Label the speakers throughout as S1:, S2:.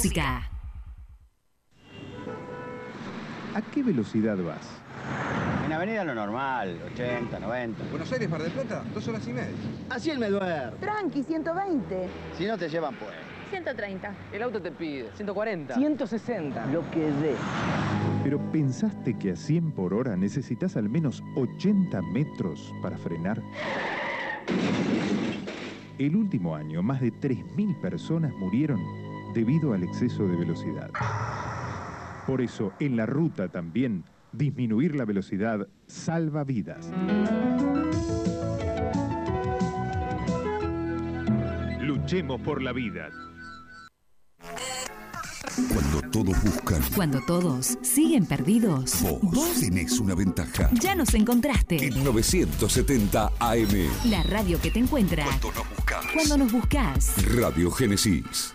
S1: música.
S2: ¿A qué velocidad vas?
S3: En avenida lo normal, 80, 90.
S4: Buenos Aires, Mar del Plata, dos horas y media.
S3: Así el me duermo.
S5: Tranqui, 120.
S3: Si no te llevan, pues.
S6: 130.
S7: El auto te pide 140.
S6: 160.
S5: Lo que dé.
S2: Pero ¿pensaste que a 100 por hora necesitas al menos 80 metros para frenar? El último año, más de 3.000 personas murieron debido al exceso de velocidad. Por eso, en la ruta también, disminuir la velocidad salva vidas. Luchemos por la vida.
S8: Cuando todos buscan,
S1: Cuando todos siguen perdidos,
S8: vos, tenés una ventaja.
S1: ya nos encontraste.
S8: En 970 AM,
S1: La radio que te encuentra
S8: cuando nos buscas.
S1: cuando nos buscas.
S8: Radio Génesis.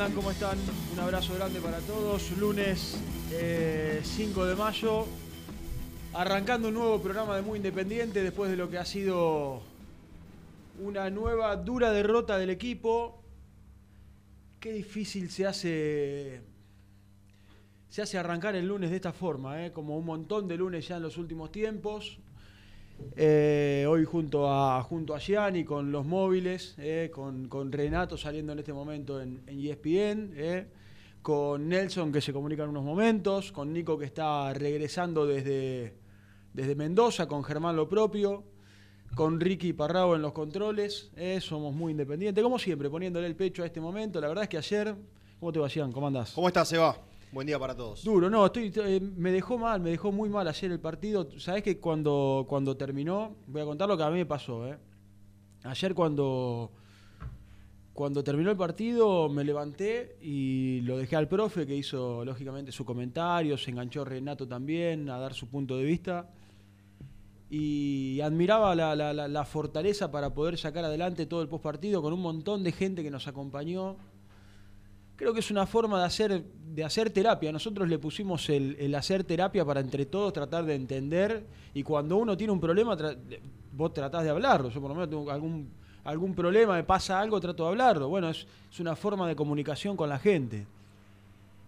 S9: Andan? ¿Cómo están? Un abrazo grande para todos. Lunes eh, 5 de mayo, arrancando un nuevo programa de Muy Independiente después de lo que ha sido una nueva dura derrota del equipo. Qué difícil se hace se hace arrancar el lunes de esta forma, ¿eh? como un montón de lunes ya en los últimos tiempos. Eh, hoy junto a, junto a Gianni con los móviles, eh, con, con Renato saliendo en este momento en, ESPN, eh, con Nelson que se comunica en unos momentos, con Nico que está regresando desde, desde Mendoza, con Germán lo propio, con Ricky Parrao en los controles, somos muy independientes, como siempre, poniéndole el pecho a este momento. La verdad es que ayer, ¿cómo te va, Gian? ¿Cómo andás?
S10: ¿Cómo estás, Seba? Buen día para todos.
S9: Duro, no, estoy, eh, me dejó mal, me dejó muy mal ayer el partido. Sabés que cuando, cuando terminó, voy a contar lo que a mí me pasó, ¿eh? Ayer cuando, cuando terminó el partido me levanté y lo dejé al profe que hizo lógicamente su comentario, se enganchó Renato también a dar su punto de vista y admiraba la fortaleza para poder sacar adelante todo el postpartido con un montón de gente que nos acompañó. Creo que es una forma de hacer, de hacer terapia. Nosotros le pusimos el, hacer terapia para entre todos tratar de entender y cuando uno tiene un problema, vos tratás de hablarlo. Yo por lo menos tengo algún, algún problema, me pasa algo, trato de hablarlo. Bueno, es, es una forma de comunicación con la gente.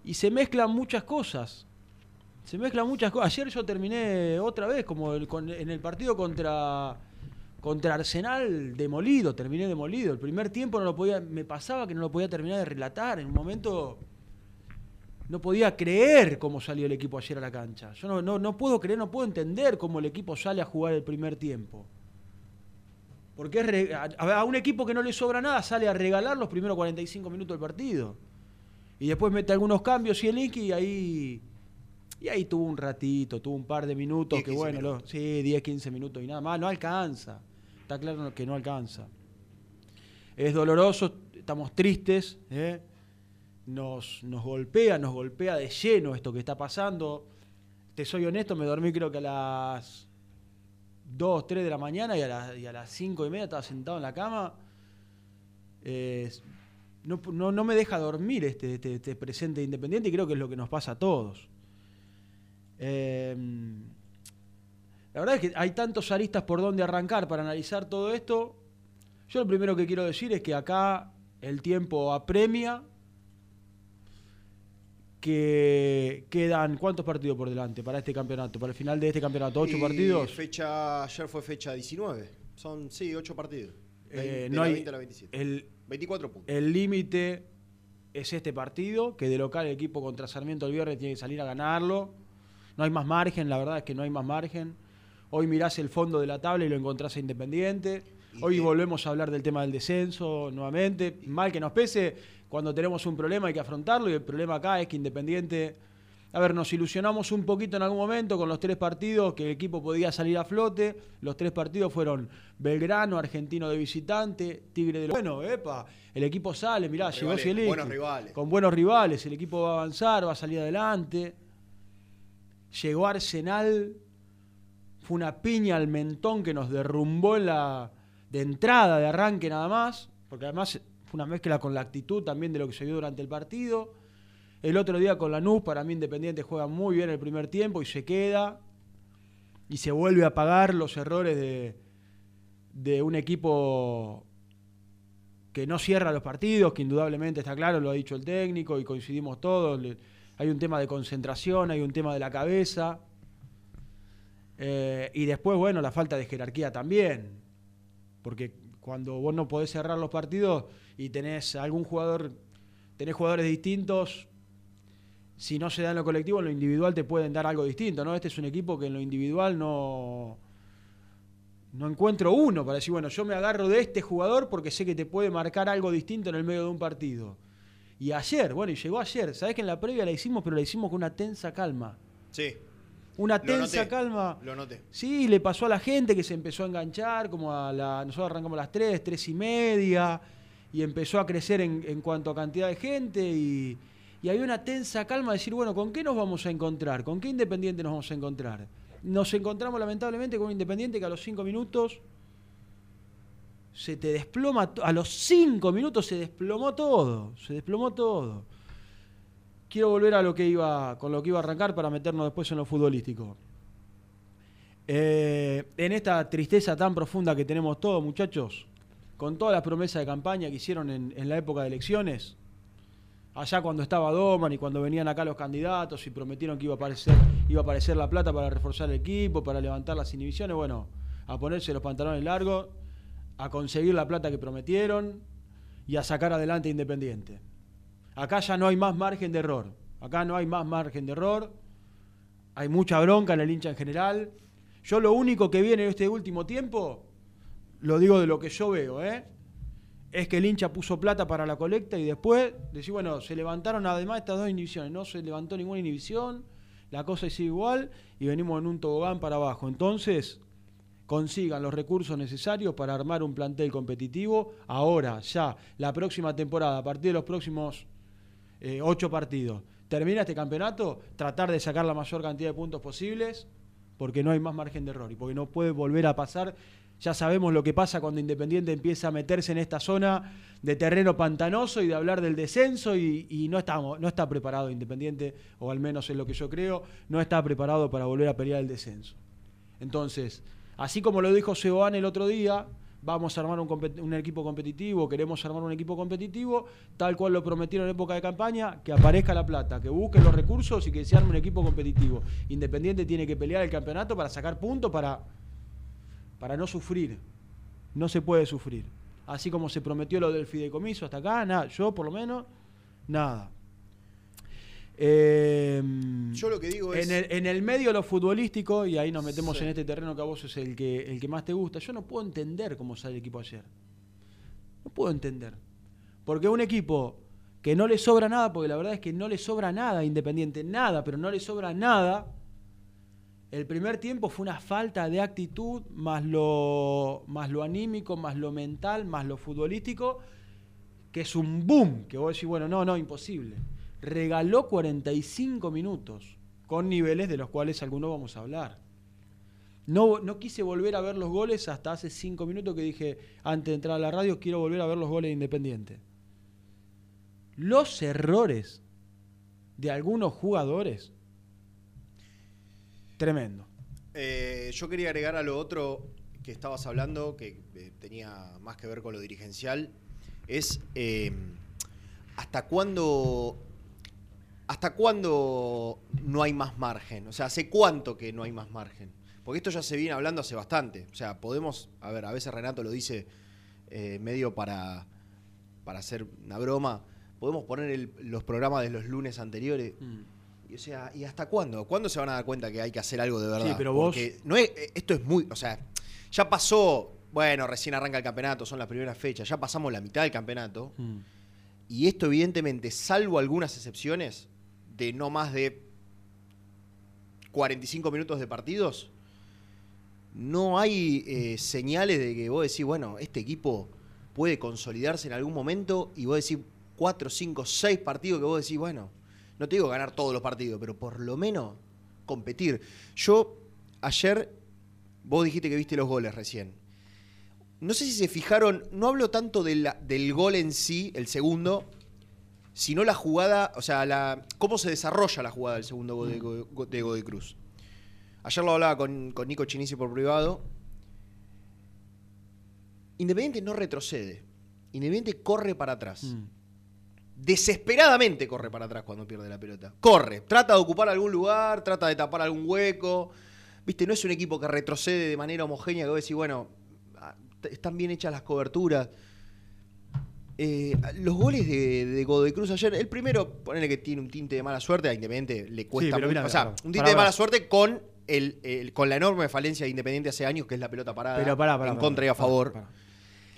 S9: Y se mezclan muchas cosas. Se mezclan muchas cosas. Ayer yo terminé otra vez, como en el partido contra, contra Arsenal, demolido, terminé demolido. El primer tiempo no lo podía, me pasaba que no lo podía terminar de relatar. En un momento no podía creer cómo salió el equipo ayer a la cancha. Yo no, no, no puedo creer, no puedo entender cómo el equipo sale a jugar el primer tiempo. Porque es re- a, a un equipo que no le sobra nada sale a regalar los primeros 45 minutos del partido. Y después mete algunos cambios y el Inky y ahí. Y ahí tuvo un ratito, tuvo un par de minutos
S10: 10,
S9: que
S10: 15
S9: bueno, lo- sí, 10, 15 minutos y nada más, no alcanza. Está claro que no alcanza. Es doloroso, estamos tristes, ¿eh? nos, nos golpea, nos golpea de lleno esto que está pasando. Te soy honesto, me dormí creo que a las 2, 3 de la mañana y a, las- y a las 5 y media estaba sentado en la cama. No, no- no me deja dormir este, este- este presente de independiente y creo que es lo que nos pasa a todos. Eh, la verdad es que hay tantos aristas por donde arrancar para analizar todo esto. Yo lo primero que quiero decir es que acá el tiempo apremia, que quedan cuántos partidos por delante para este campeonato, para el final de este campeonato, ocho
S10: Y
S9: partidos.
S10: Fecha, ayer fue fecha 19. Son, sí, 8 partidos.
S9: Eh,
S10: de
S9: no
S10: la
S9: hay-
S10: 20 a la 27.
S9: el,
S10: 24 puntos.
S9: el límite es este partido, que de local el equipo contra Sarmiento el viernes tiene que salir a ganarlo. No hay más margen, la verdad es que no hay más margen. Hoy mirás el fondo de la tabla y lo encontrás a Independiente. Hoy volvemos a hablar del tema del descenso nuevamente. Mal que nos pese, cuando tenemos un problema hay que afrontarlo y el problema acá es que Independiente... A ver, nos ilusionamos un poquito en algún momento con los tres partidos que el equipo podía salir a flote. Los tres partidos fueron Belgrano, Argentino de visitante, Tigre de... Bueno, epa, el equipo sale, mirá,
S10: Con
S9: llegó
S10: rivales,
S9: Zielinski.
S10: buenos rivales.
S9: Con buenos rivales, el equipo va a avanzar, va a salir adelante. Llegó Arsenal, fue una piña al mentón que nos derrumbó la de entrada, de arranque nada más, porque además fue una mezcla con la actitud también de lo que se vio durante el partido. El otro día con Lanús, para mí Independiente juega muy bien el primer tiempo y se queda y se vuelve a pagar los errores de, un equipo que no cierra los partidos, que indudablemente está claro, lo ha dicho el técnico y coincidimos todos. hay un tema de concentración, hay un tema de la cabeza. Eh, y después, bueno, la falta de jerarquía también. Porque cuando vos no podés cerrar los partidos y tenés algún jugador, tenés jugadores distintos, si no se da en lo colectivo, en lo individual te pueden dar algo distinto, ¿no? Este es un equipo que en lo individual no, no encuentro uno para decir, bueno, yo me agarro de este jugador porque sé que te puede marcar algo distinto en el medio de un partido. Y ayer, bueno, y llegó ayer, sabés que en la previa la hicimos, pero la hicimos con una tensa calma.
S10: Sí,
S9: Una
S10: Lo
S9: tensa
S10: noté.
S9: calma.
S10: lo noté.
S9: Sí, le pasó a la gente que se empezó a enganchar, como a la. Nosotros arrancamos a las 3, 3 y media, y empezó a crecer en, en cuanto a cantidad de gente, y, y había una tensa calma de decir, bueno, ¿con qué nos vamos a encontrar? ¿Con qué Independiente nos vamos a encontrar? Nos encontramos lamentablemente con un Independiente que a los 5 minutos se te desploma, a los 5 minutos se desplomó todo, se desplomó todo. Quiero volver a lo que iba, con lo que iba a arrancar para meternos después en lo futbolístico. Eh, en esta tristeza tan profunda que tenemos todos, muchachos, con todas las promesas de campaña que hicieron en, la época de elecciones, allá cuando estaba Doman y cuando venían acá los candidatos y prometieron que iba a aparecer, iba a aparecer la plata para reforzar el equipo, para levantar las inhibiciones, bueno, a ponerse los pantalones largos, a conseguir la plata que prometieron y a sacar adelante Independiente. Acá ya no hay más margen de error. Acá no hay más margen de error. Hay mucha bronca en el hincha en general. Yo lo único que viene en este último tiempo, lo digo de lo que yo veo, ¿eh? es que el hincha puso plata para la colecta y después decir, bueno, se levantaron además estas dos inhibiciones. No se levantó ninguna inhibición, la cosa es igual y venimos en un tobogán para abajo. Entonces, consigan los recursos necesarios para armar un plantel competitivo ahora, ya, la próxima temporada, a partir de los próximos eh, ocho partidos. Termina este campeonato, tratar de sacar la mayor cantidad de puntos posibles, porque no hay más margen de error y porque no puede volver a pasar. Ya sabemos lo que pasa cuando Independiente empieza a meterse en esta zona de terreno pantanoso y de hablar del descenso y, no, estamos, no está preparado Independiente, o al menos es lo que yo creo, no está preparado para volver a pelear el descenso. Entonces, así como lo dijo Seoane el otro día, vamos a armar un, equipo competitivo, queremos armar un equipo competitivo, tal cual lo prometieron en época de campaña, que aparezca la plata, que busquen los recursos y que se arme un equipo competitivo. Independiente tiene que pelear el campeonato para sacar puntos, para, para no sufrir. No se puede sufrir. Así como se prometió lo del fideicomiso hasta acá, nada, yo por lo menos, nada. Eh,
S10: Yo lo que digo es.
S9: en, el, en el medio de lo futbolístico, y ahí nos metemos
S10: Sí.
S9: en este terreno que a vos es el que, el que más te gusta, yo no puedo entender cómo sale el equipo ayer. No puedo entender. Porque un equipo que no le sobra nada, porque la verdad es que no le sobra nada Independiente, nada, pero no le sobra nada. El primer tiempo fue una falta de actitud, más lo, más lo anímico, más lo mental, más lo futbolístico, que es un boom, que vos decís, bueno, no, no, imposible. Regaló 45 minutos, con niveles de los cuales algunos vamos a hablar. No, no quise volver a ver los goles hasta hace 5 minutos que dije, antes de entrar a la radio, quiero volver a ver los goles de Independiente. Los errores de algunos jugadores, tremendo.
S10: Eh, yo quería agregar a lo otro que estabas hablando, que eh, tenía más que ver con lo dirigencial, es eh, hasta cuándo hasta cuándo no hay más margen. O sea, ¿hace cuánto que no hay más margen? Porque esto ya se viene hablando hace bastante. O sea, podemos, a ver, a veces Renato lo dice eh, medio para, para hacer una broma. Podemos poner el- los programas de los lunes anteriores. Y, o sea, ¿y hasta cuándo? ¿Cuándo se van a dar cuenta que hay que hacer algo de verdad?
S9: Sí, pero vos-
S10: Porque no es, eh, esto es muy. O sea, ya pasó. Bueno, recién arranca el campeonato, son las primeras fechas. Ya pasamos la mitad del campeonato.
S9: Mm.
S10: Y esto, evidentemente, salvo algunas excepciones, de no más de 45 minutos de partidos, no hay eh, señales de que vos decís, bueno, este equipo puede consolidarse en algún momento y vos decís 4, 5, 6 partidos que vos decís, bueno, no te digo ganar todos los partidos, pero por lo menos competir. Yo ayer, vos dijiste que viste los goles recién. No sé si se fijaron, no hablo tanto de del gol en sí, el segundo, sino la jugada, o sea, la, cómo se desarrolla la jugada del segundo gol de, Go- de Godoy Cruz. Ayer lo hablaba con, con Nico Chinisi por privado. Independiente no retrocede. Independiente corre para atrás.
S9: Mm.
S10: Desesperadamente corre para atrás cuando pierde la pelota. Corre, trata de ocupar algún lugar, trata de tapar algún hueco. Viste, no es un equipo que retrocede de manera homogénea, que vos decís, bueno, ah, están bien hechas las coberturas. Eh, los goles de, de Godoy Cruz ayer, el primero, ponele que tiene un tinte de mala suerte, a Independiente le cuesta
S9: pero
S10: mucho. o sea, un tinte de mala suerte con, el, el- con la enorme falencia de Independiente hace años, que es la pelota parada
S9: Pero pará, pará,
S10: en
S9: pará,
S10: contra y a favor.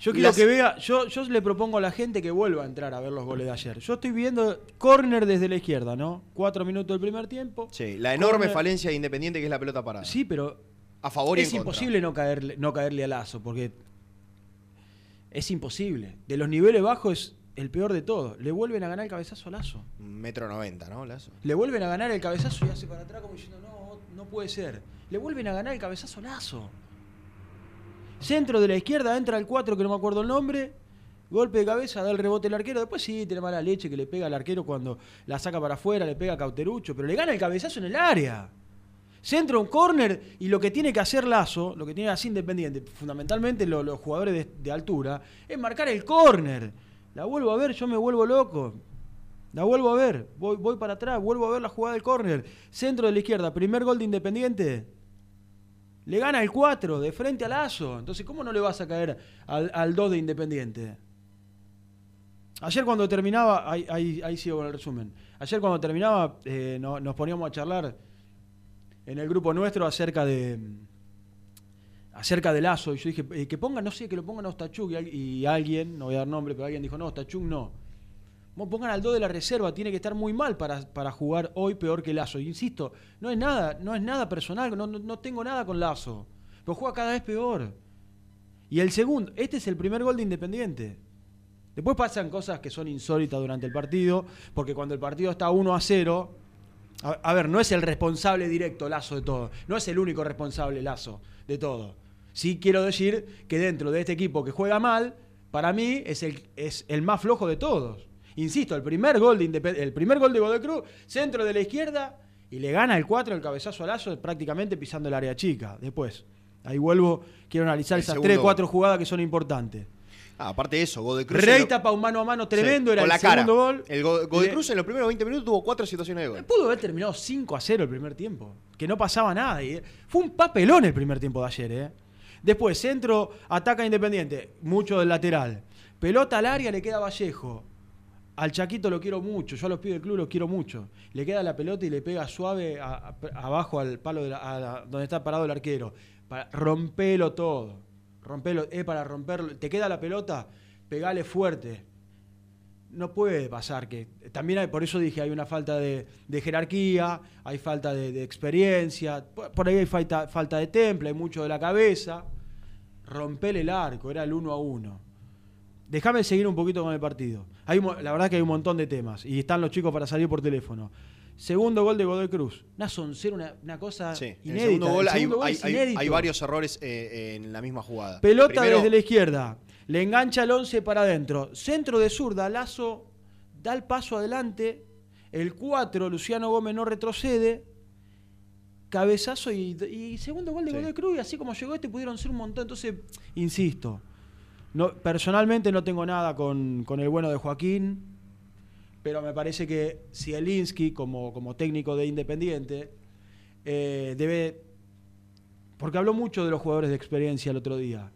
S9: Yo quiero
S10: Las-
S9: que vea, yo, yo le propongo a la gente que vuelva a entrar a ver los goles de ayer. Yo estoy viendo córner desde la izquierda, ¿no? Cuatro minutos del primer tiempo.
S10: Sí, la enorme falencia de Independiente que es la pelota parada.
S9: Sí, pero
S10: A favor y
S9: es
S10: en
S9: imposible no caerle, no caerle a Lazo, porque es imposible. De los niveles bajos es el peor de todo. Le vuelven a ganar el cabezazo a Lazo.
S10: Metro noventa, ¿no? Lazo?
S9: Le vuelven a ganar el cabezazo y hace para atrás como diciendo, no, no puede ser. Le vuelven a ganar el cabezazo a Lazo. Centro de la izquierda, entra el 4, que no me acuerdo el nombre. Golpe de cabeza, da el rebote el arquero. Después sí, tiene mala leche que le pega al arquero cuando la saca para afuera, le pega a Cauterucho, pero le gana el cabezazo en el área. Centro, un córner, y lo que tiene que hacer Lazo, lo que tiene que hacer Independiente, fundamentalmente lo- los jugadores de, altura, es marcar el córner. La vuelvo a ver, yo me vuelvo loco. La vuelvo a ver, voy, voy para atrás, vuelvo a ver la jugada del córner. Centro de la izquierda, primer gol de Independiente. Le gana el 4 de frente a Lazo. Entonces, ¿cómo no le vas a caer al, al 2 de Independiente? Ayer cuando terminaba, ahí, ahí, ahí sigo con el resumen. Ayer cuando terminaba, eh, no- nos poníamos a charlar en el grupo nuestro acerca de acerca de Lazo. Y yo dije, eh, que pongan, no sé, que lo pongan a Ostachuk. Y, al- y alguien, no voy a dar nombre, pero alguien dijo, no, Ostachuk no. Pongan al 2 de la reserva, tiene que estar muy mal para, para jugar hoy peor que Lazo. Y insisto, no es nada, no es nada personal, no, no, no tengo nada con Lazo. Pero juega cada vez peor. Y el segundo, este es el primer gol de Independiente. Después pasan cosas que son insólitas durante el partido, porque cuando el partido está 1 a 0, a, a ver, no es el responsable directo Lazo de todo, no es el único responsable Lazo de todo. Sí quiero decir que dentro de este equipo que juega mal, para mí es el, es el más flojo de todos. Insisto, el primer gol de Independ- el primer gol de Godoy Cruz, centro de la izquierda y le gana el 4 el cabezazo a Lazo prácticamente pisando el área chica. Después, ahí vuelvo, quiero analizar
S10: El
S9: esas
S10: segundo
S9: 3
S10: gol.
S9: 4 jugadas que son importantes.
S10: Ah, aparte de eso, Godoy Cruz.
S9: Rey tapa un mano a mano tremendo,
S10: Sí,
S9: era
S10: con
S9: el
S10: la cara.
S9: segundo gol.
S10: El Go- Godoy
S9: Le-
S10: Cruz en los primeros 20 minutos tuvo cuatro situaciones de gol.
S9: Pudo haber terminado 5 a 0 el primer tiempo. Que no pasaba nada. y, eh, fue un papelón el primer tiempo de ayer. eh. Después, centro, ataca Independiente. Mucho del lateral. Pelota al área, le queda Vallejo. Al Chaquito lo quiero mucho, yo a los pibes del club los quiero mucho. Le queda la pelota y le pega suave a- a- abajo al palo de la- a la- donde está parado el arquero. Para, rompelo todo. Rompelo, es para romperlo. Te queda la pelota, pegale fuerte. No puede pasar que. También hay, por eso dije, hay una falta de, de jerarquía, hay falta de, experiencia, por, ahí hay falta, falta de temple, hay mucho de la cabeza. Rompele el arco, era el uno a uno. Déjame seguir un poquito con el partido. Hay, la verdad que hay un montón de temas y están los chicos para salir por teléfono. Segundo gol de Godoy Cruz. Una soncera, una, una cosa
S10: Sí,
S9: inédita.
S10: el segundo gol,
S9: El
S10: hay,
S9: segundo gol
S10: hay-
S9: es
S10: hay-
S9: inédito.
S10: hay varios errores eh, en la misma jugada.
S9: Pelota
S10: Primero,
S9: desde la izquierda. Le engancha el 11 para adentro. Centro de zurda. Lazo da el paso adelante. El 4, Luciano Gómez no retrocede. Cabezazo y, y segundo gol de
S10: Sí.
S9: Godoy Cruz. Y así como llegó este, pudieron ser un montón. Entonces, insisto. No, personalmente no tengo nada con, con el bueno de Joaquín. Pero me parece que Zielinski, como, como técnico de Independiente, eh, debe porque habló mucho de los jugadores de experiencia el otro día.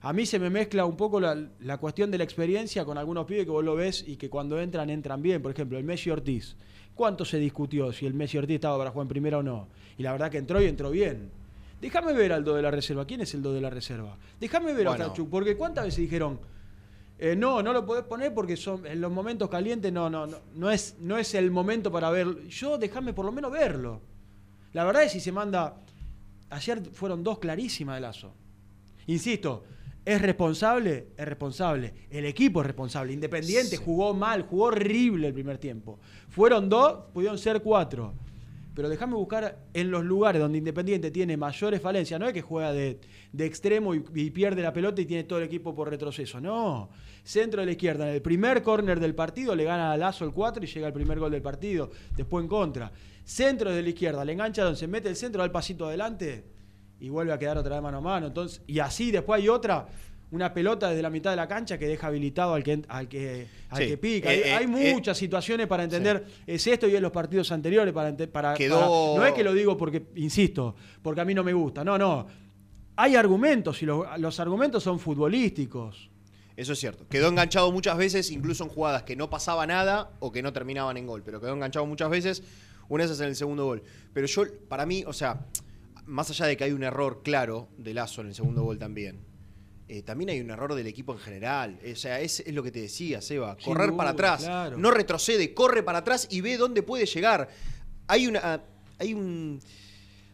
S9: A mí se me mezcla un poco la, la cuestión de la experiencia con algunos pibes que vos lo ves y que cuando entran, entran bien. Por ejemplo, el Messi Ortiz. ¿Cuánto se discutió si el Messi Ortiz estaba para jugar en primera o no? Y la verdad que entró y entró bien. Déjame ver al do de la reserva. ¿Quién es el do de la reserva? Déjame ver
S10: Bueno.
S9: a Kachuk. Porque ¿cuántas veces dijeron? Eh, no, no lo podés poner porque son en los momentos calientes no, no, no, no es, no es el momento para verlo. Yo déjame por lo menos verlo. La verdad es si se manda. Ayer fueron dos clarísimas de Lazo. Insisto, ¿es responsable? Es responsable. El equipo es responsable. Independiente
S10: Sí.
S9: jugó mal, jugó horrible el primer tiempo. Fueron dos, pudieron ser cuatro. Pero déjame buscar en los lugares donde Independiente tiene mayores falencias. No es que juega de, de extremo y, pierde la pelota y tiene todo el equipo por retroceso. No. Centro de la izquierda. En el primer córner del partido le gana a Lazo el 4 y llega el primer gol del partido. Después en contra. Centro de la izquierda. Le engancha donde se mete el centro, da el pasito adelante y vuelve a quedar otra vez mano a mano. Entonces, y así después hay otra, una pelota desde la mitad de la cancha que deja habilitado al que, al que, al
S10: Sí.
S9: que pica. Hay,
S10: Eh, eh,
S9: hay
S10: eh,
S9: muchas situaciones para entender, es esto y es los partidos anteriores para, para,
S10: Quedó-
S9: para- No es que lo digo porque, insisto, porque a mí no me gusta. No, no. Hay argumentos y los, los argumentos son futbolísticos.
S10: Eso es cierto. Quedó enganchado muchas veces, incluso en jugadas que no pasaba nada o que no terminaban en gol. Pero quedó enganchado muchas veces. Una de esas en el segundo gol. Pero yo, para mí, o sea, más allá de que hay un error claro de Lazo en el segundo gol también, eh, también hay un error del equipo en general. O sea, es, es lo que te decía, Seba. Correr
S9: duda,
S10: para atrás.
S9: claro.
S10: No retrocede, corre para atrás y ve dónde puede llegar. Hay una. Hay un.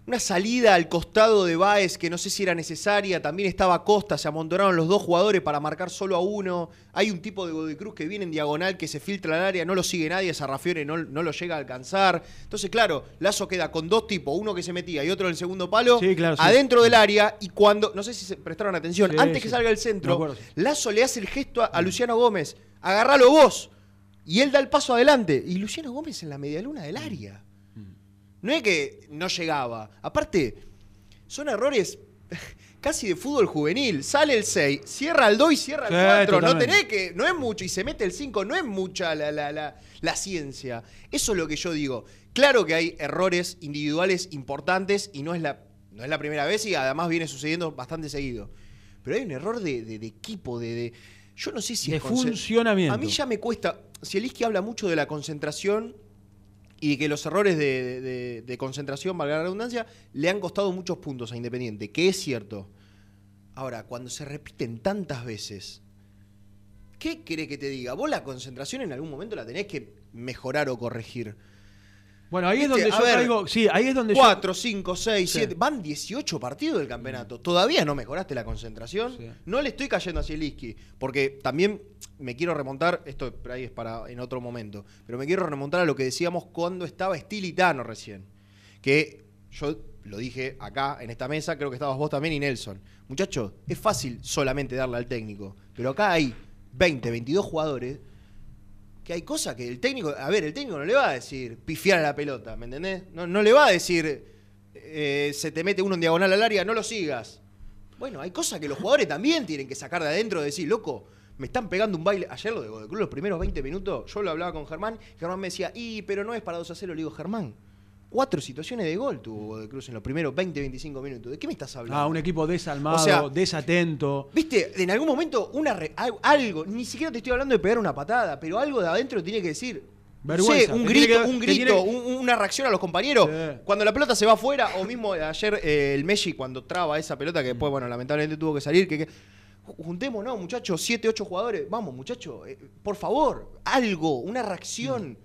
S10: Una salida al costado de Baez que no sé si era necesaria. También estaba Costa, se amontonaron los dos jugadores para marcar solo a uno. Hay un tipo de Godoy Cruz que viene en diagonal, que se filtra al área, no lo sigue nadie, Sarrafiore no, no lo llega a alcanzar. Entonces, claro, Lazo queda con dos tipos, uno que se metía y otro en el segundo palo,
S9: Sí, claro, sí.
S10: adentro del área. Y cuando, no sé si se prestaron atención,
S9: Sí,
S10: antes que salga el centro. Lazo le hace el gesto a, a Luciano Gómez: agarralo vos. Y él da el paso adelante. Y Luciano Gómez en la medialuna del área. No es que no llegaba. Aparte, son errores casi de fútbol juvenil. Sale el 6, cierra el 2 y cierra el
S9: Sí,
S10: 4. No tenés que. No es mucho. Y se mete el 5. No es mucha la, la- la- la ciencia. Eso es lo que yo digo. Claro que hay errores individuales importantes y no es la, no es la primera vez y además viene sucediendo bastante seguido. Pero hay un error de, de- de equipo, de, de- Yo no sé si
S9: De
S10: es
S9: funcionamiento.
S10: A mí ya me cuesta. Zielinski habla mucho de la concentración y que los errores de, concentración, valga la redundancia, le han costado muchos puntos a Independiente, que es cierto. Ahora, cuando se repiten tantas veces, ¿qué quiere que te diga? Vos la concentración en algún momento la tenés que mejorar o corregir.
S9: Bueno, ahí es donde
S10: a
S9: yo
S10: ver,
S9: caigo. Sí, ahí es donde yo-
S10: 4, 5, 6,
S9: Sí.
S10: 7. Van 18 partidos del campeonato. ¿Todavía no mejoraste la concentración?
S9: Sí.
S10: No le estoy cayendo a Zielinski. Porque también me quiero remontar. Esto por ahí es para en otro momento. Pero me quiero remontar a lo que decíamos cuando estaba Estilitano recién. Que yo lo dije acá en esta mesa. Creo que estabas vos también y Nelson. Muchachos, es fácil solamente darle al técnico. Pero acá hay 20, 22 jugadores que hay cosas que el técnico, a ver, el técnico no le va a decir pifiar a la pelota, ¿me entendés? No, no le va a decir eh, se te mete uno en diagonal al área, no lo sigas. Bueno, hay cosas que los jugadores también tienen que sacar de adentro, de decir, loco, me están pegando un baile. Ayer lo de Godecruz, los primeros 20 minutos, yo lo hablaba con Germán, Germán me decía, y pero no es para 2 a 0, le digo, Germán, Cuatro situaciones de gol tuvo de Cruz en los primeros 20, 25 minutos. ¿De qué me estás hablando?
S9: Ah, un equipo desalmado,
S10: O sea,
S9: desatento.
S10: Viste, en algún momento una re- algo, ni siquiera te estoy hablando de pegar una patada, pero algo de adentro tiene que decir.
S9: Vergüenza,
S10: sé, un grito,
S9: que-
S10: un
S9: que
S10: grito,
S9: tiene-
S10: un- una reacción a los compañeros.
S9: Sí.
S10: Cuando la pelota se va afuera, o mismo ayer eh, el Messi cuando traba esa pelota que después, bueno, lamentablemente tuvo que salir, que, que juntémonos, muchachos, siete, ocho jugadores, vamos, muchachos, eh, por favor, algo, una reacción.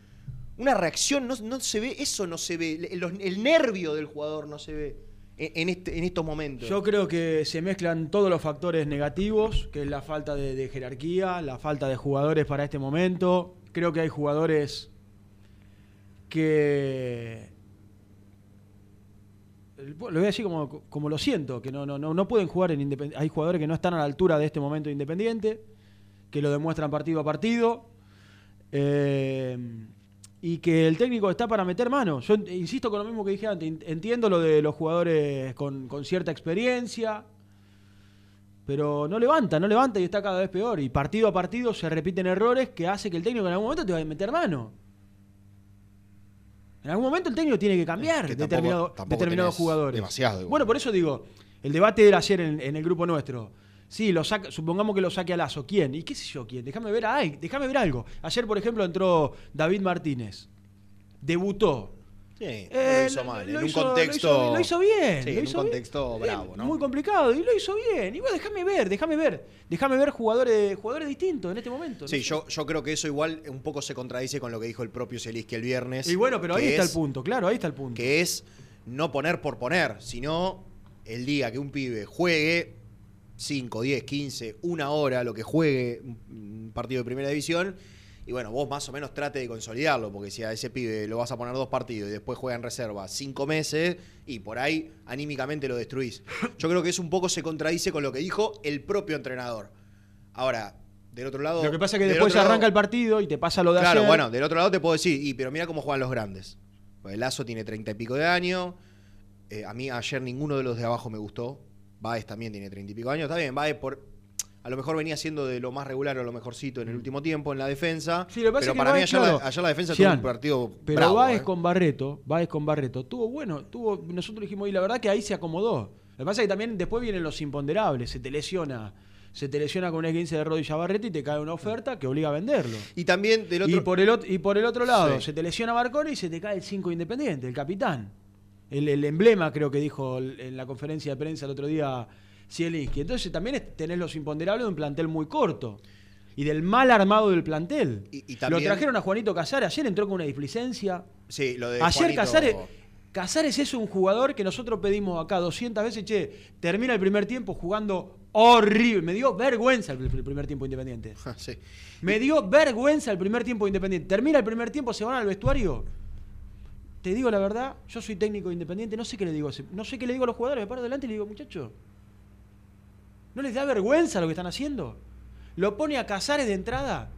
S10: Una reacción, no, no se ve, eso no se ve, el, nervio del jugador no se ve en, este, en estos momentos.
S9: Yo creo que se mezclan todos los factores negativos, que es la falta de, jerarquía, la falta de jugadores para este momento. Creo que hay jugadores que... Lo voy a decir como, como lo siento, que no, no, no, no pueden jugar en Independiente. Hay jugadores que no están a la altura de este momento de Independiente, que lo demuestran partido a partido. Eh, y que el técnico está para meter mano. Yo insisto con lo mismo que dije antes. Entiendo lo de los jugadores con, con cierta experiencia, pero no levanta, no levanta y está cada vez peor. Y partido a partido se repiten errores que hace que el técnico en algún momento te vaya a meter mano. En algún momento el técnico tiene que cambiar
S10: que
S9: determinado- determinados jugadores.
S10: demasiado.
S9: Bueno, por eso digo, el debate era ayer en, en el grupo nuestro. Sí, lo saca, supongamos que lo saque a Lazo. ¿Quién? ¿Y qué sé yo quién? Déjame ver, ay, déjame ver algo. Ayer, por ejemplo, entró David Martínez. Debutó.
S10: Sí,
S9: Eh,
S10: lo hizo mal.
S9: lo
S10: en
S9: hizo-
S10: un
S9: lo
S10: contexto.
S9: hizo- Lo hizo, bien.
S10: Sí,
S9: lo
S10: en un
S9: hizo bien.
S10: contexto
S9: Eh,
S10: bravo, ¿no?
S9: Muy complicado. Y lo hizo bien. Y bueno, déjame ver, déjame ver. Déjame ver jugadores, jugadores distintos en este momento.
S10: Sí, yo, yo creo que eso igual un poco se contradice con lo que dijo el propio Zielinski el viernes.
S9: Y bueno, pero ahí está el punto, claro, ahí está el punto.
S10: Que es no poner por poner, sino el día que un pibe juegue 5, 10, 15, una hora, lo que juegue un partido de primera división. Y bueno, vos más o menos trate de consolidarlo, porque si a ese pibe lo vas a poner dos partidos y después juega en reserva cinco meses, y por ahí anímicamente lo destruís. Yo creo que eso un poco se contradice con lo que dijo el propio entrenador. Ahora, del otro lado.
S9: Lo que pasa es que después
S10: lado-
S9: arranca el partido y te pasa lo de
S10: Claro,
S9: ayer.
S10: bueno, del otro lado te puedo decir, y, pero mira cómo juegan los grandes. Pues Lazo tiene treinta y pico de años. eh, a mí ayer ninguno de los de abajo me gustó. Baez también tiene treinta y pico años. Está bien, Baez por. A lo mejor venía siendo de lo más regular o lo mejorcito en el último tiempo en la defensa.
S9: Sí, lo que pasa
S10: pero
S9: es que
S10: para mí ayer,
S9: claro,
S10: la, ayer la defensa
S9: Gian,
S10: tuvo un partido.
S9: Pero
S10: bravo,
S9: Baez
S10: eh.
S9: con Barreto, Baez con Barreto, tuvo bueno, tuvo, nosotros dijimos, y la verdad que ahí se acomodó. Lo que pasa es que también después vienen los imponderables, se te lesiona, se te lesiona con un esguince de rodilla Barreto y te cae una oferta que obliga a venderlo.
S10: Y también del otro.
S9: Y por el, y por el otro lado,
S10: Sí.
S9: se te lesiona Marconi y se te cae el 5 Independiente, el capitán. El, el emblema, creo que dijo en la conferencia de prensa el otro día Zielinski. Entonces también tenés los imponderables de un plantel muy corto. Y del mal armado del plantel.
S10: Y- y
S9: Lo
S10: también-
S9: trajeron a Juanito Casares, ayer entró con una displicencia.
S10: Sí, lo de.
S9: Ayer Casares, Casares es un jugador que nosotros pedimos acá 200 veces, che, termina el primer tiempo jugando horrible. Me dio vergüenza el, el primer tiempo independiente.
S10: Sí.
S9: Me dio vergüenza el primer tiempo independiente. Termina el primer tiempo, se van al vestuario. Te digo la verdad, yo soy técnico independiente, no sé qué le digo, no sé qué le digo a los jugadores, me paro delante y le digo, muchachos, ¿no les da vergüenza lo que están haciendo? Lo pone a Casares de entrada.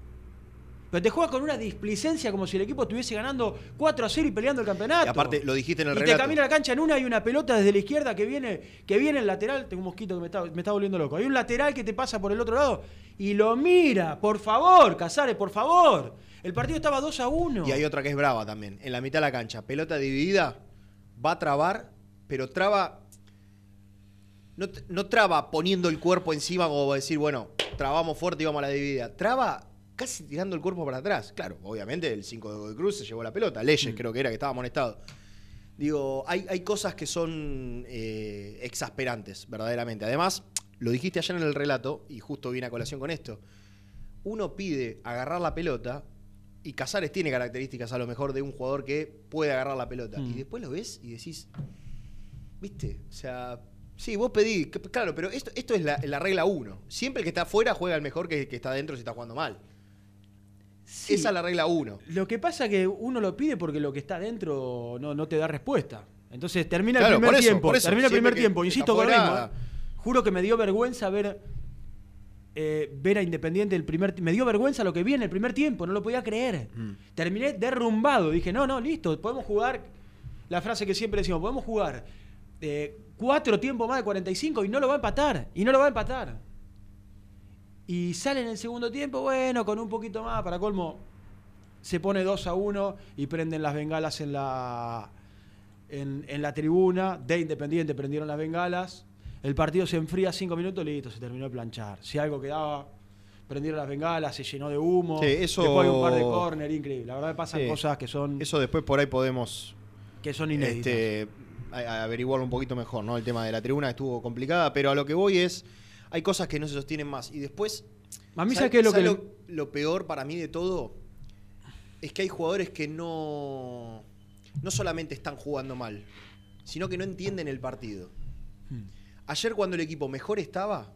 S9: Pero te juega con una displicencia como si el equipo estuviese ganando 4 a 0 y peleando el campeonato.
S10: Y aparte, lo dijiste en el
S9: y
S10: relato.
S9: te camina la cancha en una y una pelota desde la izquierda que viene, que viene el lateral. Tengo un mosquito que me está, me está volviendo loco. Hay un lateral que te pasa por el otro lado y lo mira. Por favor, Casares, por favor. El partido estaba 2 a 1.
S10: Y hay otra que es brava también. En la mitad de la cancha, pelota dividida, va a trabar, pero traba. No, traba poniendo el cuerpo encima como decir, bueno, trabamos fuerte y vamos a la dividida. Traba casi tirando el cuerpo para atrás. Claro, obviamente el 5 de Cruz se llevó la pelota. Leyes
S9: Mm.
S10: creo que era, que estaba amonestado. Digo, hay, hay cosas que son eh, exasperantes, verdaderamente. Además, lo dijiste ayer en el relato, y justo viene a colación con esto. Uno pide agarrar la pelota, y Casares tiene características a lo mejor de un jugador que puede agarrar la pelota.
S9: Mm.
S10: Y después lo ves y decís, ¿viste? O sea, sí, vos pedís, que- claro, pero esto, esto es la, la regla uno. Siempre el que está afuera juega el mejor que el que está adentro si está jugando mal.
S9: Sí.
S10: Esa es la regla uno.
S9: Lo que pasa es que uno lo pide porque lo que está adentro no, no te da respuesta. Entonces termina
S10: Claro,
S9: el primer
S10: eso,
S9: tiempo. termina el primer tiempo. Insisto con lo
S10: fuera-
S9: mismo. Juro que me dio vergüenza ver, eh, ver a Independiente el primer Me dio vergüenza lo que vi en el primer tiempo. No lo podía creer.
S10: Mm.
S9: Terminé derrumbado. Dije, no, no, listo. Podemos jugar. La frase que siempre decimos, podemos jugar eh, cuatro tiempos más de 45 y no lo va a empatar. Y no lo va a empatar. Y sale en el segundo tiempo, bueno, con un poquito más, para colmo, se pone 2 a 1 y prenden las bengalas en la, en, en la tribuna de Independiente prendieron las bengalas. El partido se enfría cinco minutos, listo, se terminó de planchar. Si algo quedaba, prendieron las bengalas, se llenó de humo.
S10: Sí, eso-
S9: Después hay un par de córner, increíble. La verdad pasan
S10: Sí.
S9: cosas que son,
S10: Eso después por ahí podemos
S9: que son inéditas.
S10: este, averiguarlo un poquito mejor, ¿no? El tema de la tribuna estuvo complicada, pero a lo que voy es, hay cosas que no se sostienen más. Y después,
S9: A mí,
S10: ¿sabe-
S9: ¿sabes qué es lo que
S10: lo peor para mí de todo? Es que hay jugadores que no, no solamente están jugando mal, sino que no entienden el partido.
S9: Hmm.
S10: Ayer cuando el equipo mejor estaba,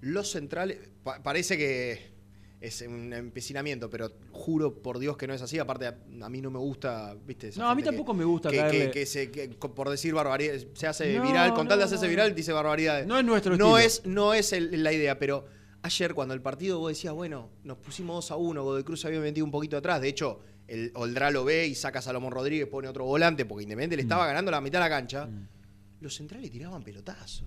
S10: los centrales, pa- parece que es un empecinamiento, pero juro por Dios que no es así. Aparte, a, a mí no me gusta, ¿viste? esa
S9: No, a mí
S10: gente que-
S9: tampoco me gusta
S10: que, que- que se, por decir barbaridades, se hace
S9: No,
S10: viral, con tal de hacerse viral, dice barbaridades.
S9: No es nuestro
S10: no
S9: estilo.
S10: es No es el- la idea, pero ayer cuando el partido vos decías, bueno, nos pusimos 2 a 1, Godoy Cruz se había metido un poquito atrás, de hecho, el Oldra lo ve y saca a Salomón Rodríguez, pone otro volante, porque Independiente le
S9: Mm.
S10: estaba ganando la mitad de la cancha, los centrales tiraban pelotazos.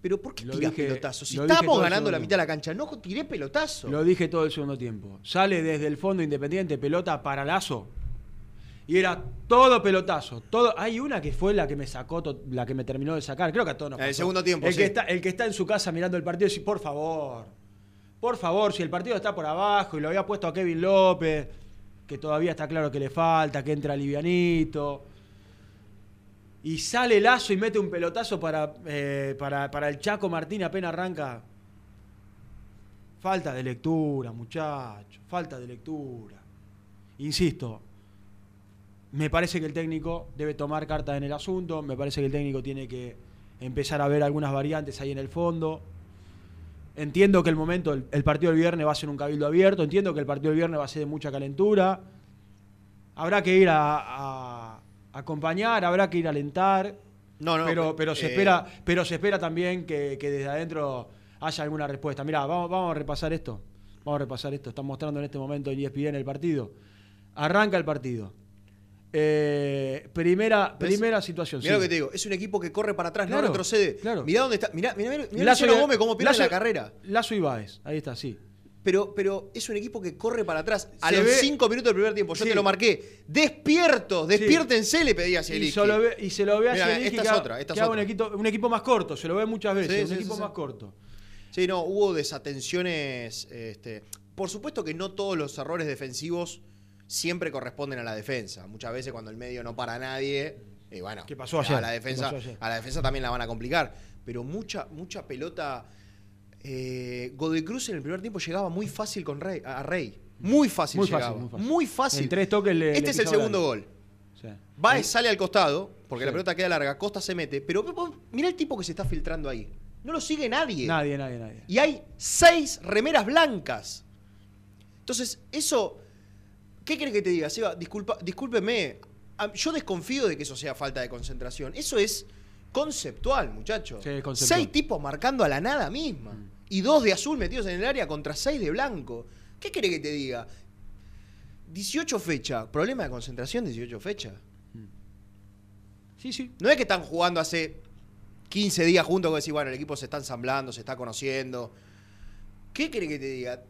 S10: Pero ¿por qué
S9: Lo
S10: tirás
S9: dije-
S10: pelotazos? Si estábamos ganando la mitad de la cancha, no tiré pelotazo.
S9: Lo dije todo el segundo tiempo. Sale desde el fondo Independiente, pelota para Lazo. Y era todo pelotazo. Todo. Hay una que fue la que me sacó, la que me terminó de sacar. Creo que a todos nos
S10: En el
S9: pasó.
S10: segundo tiempo,
S9: El,
S10: sí.
S9: que está, el que está en su casa mirando el partido y dice, por favor, por favor, si el partido está por abajo y lo había puesto a Kevin López, que todavía está claro que le falta, que entra livianito. Y sale Lazo y mete un pelotazo para, eh, para, para el Chaco Martín apenas arranca. Falta de lectura, muchacho. Falta de lectura. Insisto, me parece que el técnico debe tomar cartas en el asunto. Me parece que el técnico tiene que empezar a ver algunas variantes ahí en el fondo. Entiendo que el momento, el, el partido del viernes va a ser un cabildo abierto. Entiendo que el partido del viernes va a ser de mucha calentura. Habrá que ir a acompañar, habrá que ir a alentar.
S10: No, no,
S9: pero, pero se
S10: eh,
S9: espera, pero se espera también que, que desde adentro haya alguna respuesta. Mirá, vamos, vamos a repasar esto. Vamos a repasar esto. Están mostrando en este momento en ESPN el partido. Arranca el partido. Eh, primera,
S10: ¿Ves?
S9: primera situación.
S10: Mirá
S9: sí.
S10: lo que te digo, es un equipo que corre para atrás,
S9: Claro,
S10: no retrocede.
S9: claro.
S10: Mirá dónde está. Mirá, mirá, mirá,
S9: Lazo
S10: Gómez cómo pierde
S9: Lazo-
S10: la carrera.
S9: Lazo y Báez. Ahí está, sí.
S10: Pero, pero es un equipo que corre para atrás. A
S9: Se
S10: los
S9: ve-
S10: cinco minutos del primer tiempo, yo
S9: Sí.
S10: te lo marqué. Despiertos, despiértense, le pedí a
S9: Y,
S10: Zielinski.
S9: ve, y se lo ve a
S10: Mirá,
S9: Zielinski
S10: esta
S9: que
S10: es otra, esta
S9: que
S10: es
S9: haga
S10: otra.
S9: Un, equipo, un equipo más corto. Se lo ve muchas veces.
S10: Sí,
S9: un
S10: sí,
S9: equipo
S10: sí, sí.
S9: más corto.
S10: Sí, no, hubo desatenciones. Este, por supuesto que no todos los errores defensivos siempre corresponden a la defensa. Muchas veces cuando el medio no para a nadie, y bueno,
S9: ¿Qué pasó
S10: a
S9: ayer?
S10: la
S9: ¿Qué
S10: defensa,
S9: pasó ayer?
S10: a la defensa también la van a complicar. Pero mucha, mucha pelota. Eh, Godoy Cruz en el primer tiempo llegaba muy fácil con Rey, a Rey. Muy fácil
S9: Muy
S10: llegaba.
S9: fácil, muy fácil.
S10: Muy fácil.
S9: En tres toques le-
S10: Este
S9: le
S10: es el segundo gol.
S9: Sí.
S10: Baez sale al costado, porque
S9: Sí.
S10: la pelota queda larga, Costa se mete, pero mirá el tipo que se está filtrando ahí. No lo sigue nadie.
S9: Nadie, nadie, nadie.
S10: Y hay seis remeras blancas. Entonces, eso. ¿Qué crees que te diga, Seba? Disculpa, discúlpeme. a- Yo desconfío de que eso sea falta de concentración. Eso es conceptual.
S9: Sí, conceptual.
S10: Seis tipos marcando a la nada misma. Y dos de azul metidos en el área contra seis de blanco. ¿Qué crees que te diga? 18 fechas. ¿Problema de concentración 18 fechas?
S9: Sí, sí.
S10: No es que están jugando hace 15 días juntos que decís, bueno, el equipo se está ensamblando, se está conociendo. ¿Qué quiere que te diga?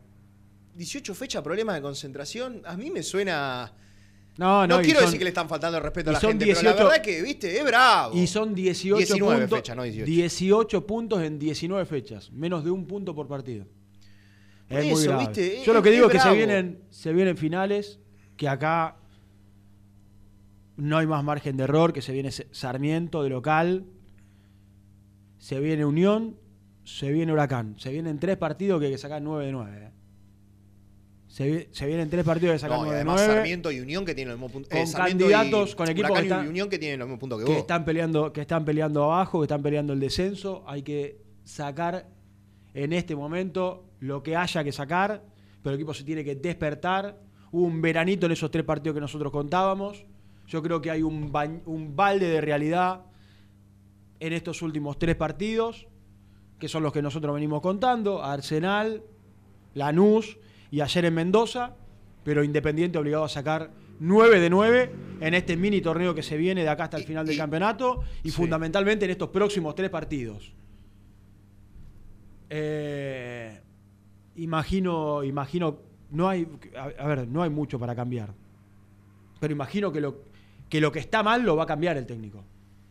S10: 18 fechas, problemas de concentración. A mí me suena.
S9: No,
S10: No, quiero
S9: son-
S10: decir que le están faltando el respeto a la gente, pero
S9: 18
S10: la verdad es que, viste, es bravo.
S9: Y son 18
S10: 19
S9: puntos.
S10: fechas, no 18.
S9: 18 puntos en 19 fechas. Menos de un punto por partido.
S10: Por
S9: es muy
S10: eso,
S9: grave.
S10: ¿viste?
S9: Yo lo que digo
S10: es
S9: es que se vienen, se vienen finales, que acá no hay más margen de error, que se viene Sarmiento de local, se viene Unión, se viene Huracán. Se vienen tres partidos que hay que sacar 9 de 9. eh. Se, vi- se vienen tres partidos que sacar
S10: No, y
S9: 9 de
S10: además
S9: 9.
S10: Sarmiento y Unión que tienen los mismos puntos.
S9: Con
S10: eh, y
S9: candidatos, con equipos que están-
S10: y Unión que tienen los mismos puntos que,
S9: que
S10: vos.
S9: están peleando que están peleando abajo que están peleando el descenso hay que sacar en este momento lo que haya que sacar pero el equipo se tiene que despertar hubo un veranito en esos tres partidos que nosotros contábamos yo creo que hay un balde de realidad en estos últimos tres partidos que son los que nosotros venimos contando Arsenal Lanús y ayer en Mendoza pero Independiente obligado a sacar 9 de 9 en este mini torneo que se viene de acá hasta el final del campeonato y
S10: sí.
S9: fundamentalmente en estos próximos tres partidos. Eh, imagino, imagino, no hay, a, a ver, no hay mucho para cambiar, pero imagino que lo, que lo que está mal lo va a cambiar el técnico.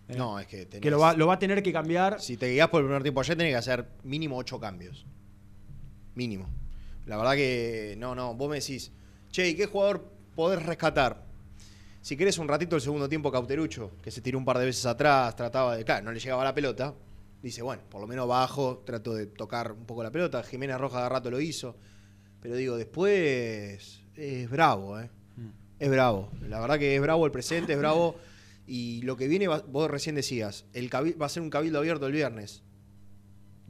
S9: ¿eh?
S10: No, es que tenés-
S9: Que lo va, lo va a tener que cambiar.
S10: Si te guías por el primer tiempo ayer, tenés que hacer mínimo ocho cambios. Mínimo. La verdad que no, no. Vos me decís, che, ¿y qué jugador podés rescatar? Si querés un ratito el segundo tiempo, Cauterucho, que se tiró un par de veces atrás, trataba de. Claro, no le llegaba la pelota. Dice, bueno, por lo menos bajo, trato de tocar un poco la pelota. Jiménez Roja de rato lo hizo. Pero digo, después es bravo, ¿eh? Es bravo. La verdad que es bravo el presente, es bravo. Y lo que viene, vos recién decías, el va a ser un cabildo abierto el viernes.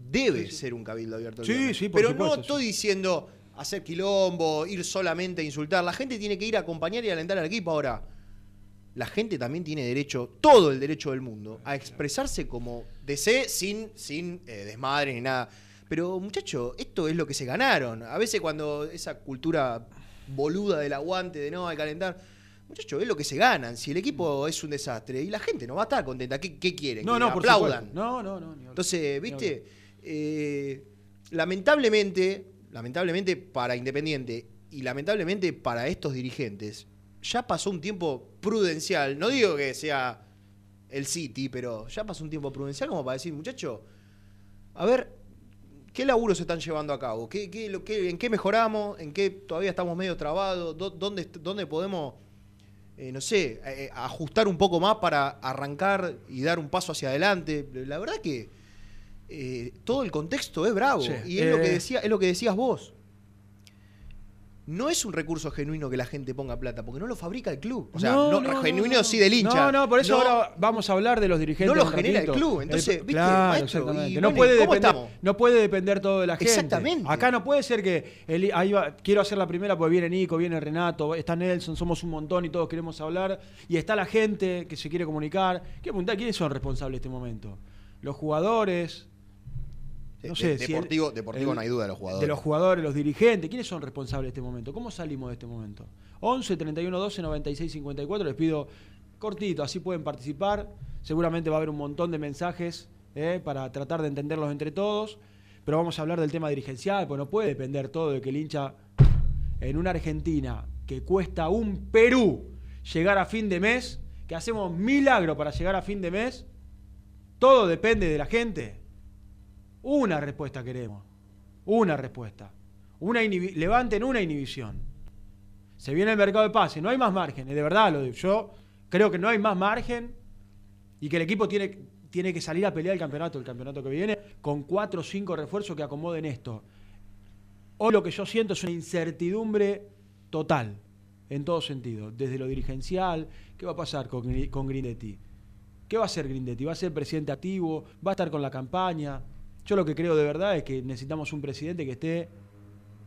S10: Debe ser un cabildo abierto
S9: Sí, sí, por
S10: Pero
S9: supuesto,
S10: no estoy diciendo hacer quilombo, ir solamente a insultar. La gente tiene que ir a acompañar y alentar al equipo. Ahora, la gente también tiene derecho, todo el derecho del mundo, a expresarse como desee sin, sin eh, desmadre ni nada. Pero, muchacho, esto es lo que se ganaron. A veces cuando esa cultura boluda del aguante, de no, hay que calentar, muchacho, es lo que se ganan. Si el equipo es un desastre y la gente no va a estar contenta, ¿qué, qué quieren?
S9: No,
S10: que
S9: no, por
S10: aplaudan.
S9: supuesto. No, no, no.
S10: Entonces, viste, Eh, lamentablemente, lamentablemente para Independiente y lamentablemente para estos dirigentes, ya pasó un tiempo prudencial. No digo que sea el City, pero ya pasó un tiempo prudencial como para decir, muchacho, a ver, ¿qué laburos se están llevando a cabo? ¿Qué, qué- ¿En qué mejoramos? ¿En qué todavía estamos medio trabados? ¿Dó- ¿Dónde, dónde podemos, eh, no sé, eh, ajustar un poco más para arrancar y dar un paso hacia adelante? La verdad que eh, todo el contexto es bravo.
S9: Sí.
S10: Y es, lo que
S9: Eh.
S10: decía, es lo que decías vos. No es un recurso genuino que la gente ponga plata, porque no lo fabrica el club. O sea, no, genuino
S9: no.
S10: sí del hincha.
S9: No, no, por eso
S10: No-
S9: ahora vamos a hablar de los dirigentes.
S10: No lo genera el club, entonces, viste,
S9: claro,
S10: maestro,
S9: exactamente.
S10: y
S9: no,
S10: bueno,
S9: puede no puede depender todo de la gente.
S10: Exactamente.
S9: Acá no puede ser que el- ahí va- quiero hacer la primera porque viene Nico, viene Renato, está Nelson, somos un montón y todos queremos hablar. Y está la gente que se quiere comunicar. ¿Qué preguntar quiénes son responsables de este momento? Los jugadores. No
S10: De-
S9: sé, el-
S10: deportivo, deportivo
S9: el-
S10: no hay duda de los jugadores.
S9: De los jugadores, los dirigentes. ¿Quiénes son responsables de este momento? ¿Cómo salimos de este momento? 11 31 12 96 54. Les pido cortito, así pueden participar. Seguramente va a haber un montón de mensajes eh, para tratar de entenderlos entre todos. Pero vamos a hablar del tema dirigencial, pues no puede depender todo de que el hincha en una Argentina que cuesta un Perú llegar a fin de mes, que hacemos milagro para llegar a fin de mes, todo depende de la gente. Una respuesta queremos. Una respuesta. Una levanten una inhibición. Se viene el mercado de pase, no hay más margen, de verdad lo digo. Yo creo que no hay más margen y que el equipo tiene, tiene que salir a pelear el campeonato, el campeonato que viene, con cuatro o cinco refuerzos que acomoden esto. Hoy lo que yo siento es una incertidumbre total, en todo sentido, desde lo dirigencial, ¿qué va a pasar con, con Grindetti? ¿Qué va a hacer Grindetti? ¿Va a ser presidente activo? ¿Va a estar con la campaña? Yo lo que creo de verdad es que necesitamos un presidente que esté,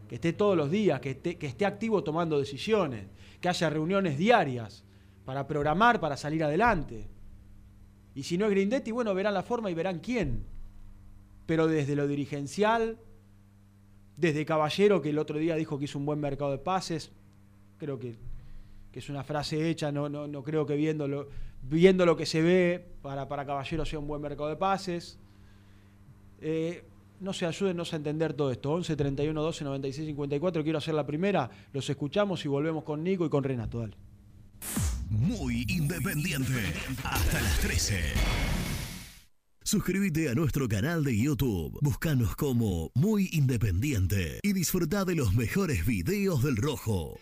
S9: que esté todos los días, que esté, activo tomando decisiones, que haya reuniones diarias para programar, para salir adelante. Y si no es Grindetti, bueno, verán la forma y verán quién. Pero desde lo dirigencial, desde Caballero, que el otro día dijo que hizo un buen mercado de pases, creo que, que es una frase hecha, no, no, no creo que viendo lo, viendo lo que se ve para, para Caballero sea un buen mercado de pases. Eh, no se ayúdenos a entender todo esto. 11 31 12 96 54. Quiero hacer la primera. Los escuchamos y volvemos con Nico y con Renato. Dale.
S11: Muy independiente. Hasta las 13. Suscríbete a nuestro canal de YouTube. Búscanos como Muy Independiente y disfruta de los mejores videos del Rojo.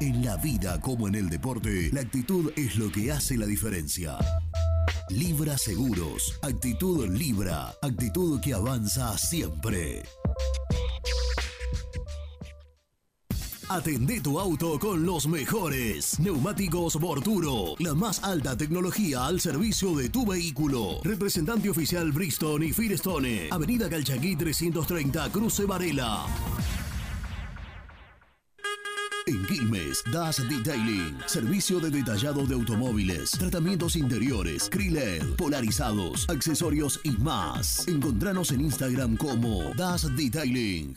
S11: En la vida como en el deporte, la actitud es lo que hace la diferencia. Libra Seguros. Actitud Libra. Actitud que avanza siempre. Atendé tu auto con los mejores. Neumáticos Borturo. La más alta tecnología al servicio de tu vehículo. Representante oficial Bristol y Firestone. Avenida Calchaquí 330, Cruce Varela. En Quilmes, Das Detailing, servicio de detallado de automóviles, tratamientos interiores, Kriled, polarizados, accesorios y más. Encontranos en Instagram como Das Detailing.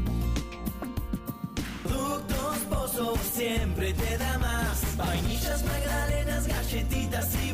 S12: Siempre te da más. Vainillas, magdalenas, galletitas y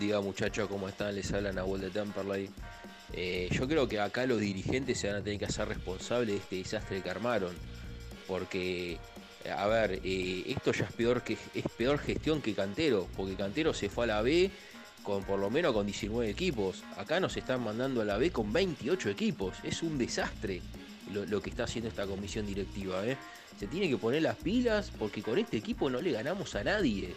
S13: Día muchachos, ¿cómo están? Les habla Nahuel de Temperley. Eh, yo creo que acá los dirigentes se van a tener que hacer responsables de este desastre que armaron. Porque, a ver, eh, esto ya es peor, que, es peor gestión que Cantero. Porque Cantero se fue a la B con por lo menos con 19 equipos. Acá nos están mandando a la B con 28 equipos. Es un desastre lo, que está haciendo esta comisión directiva. ¿eh? Se tiene que poner las pilas porque con este equipo no le ganamos a nadie.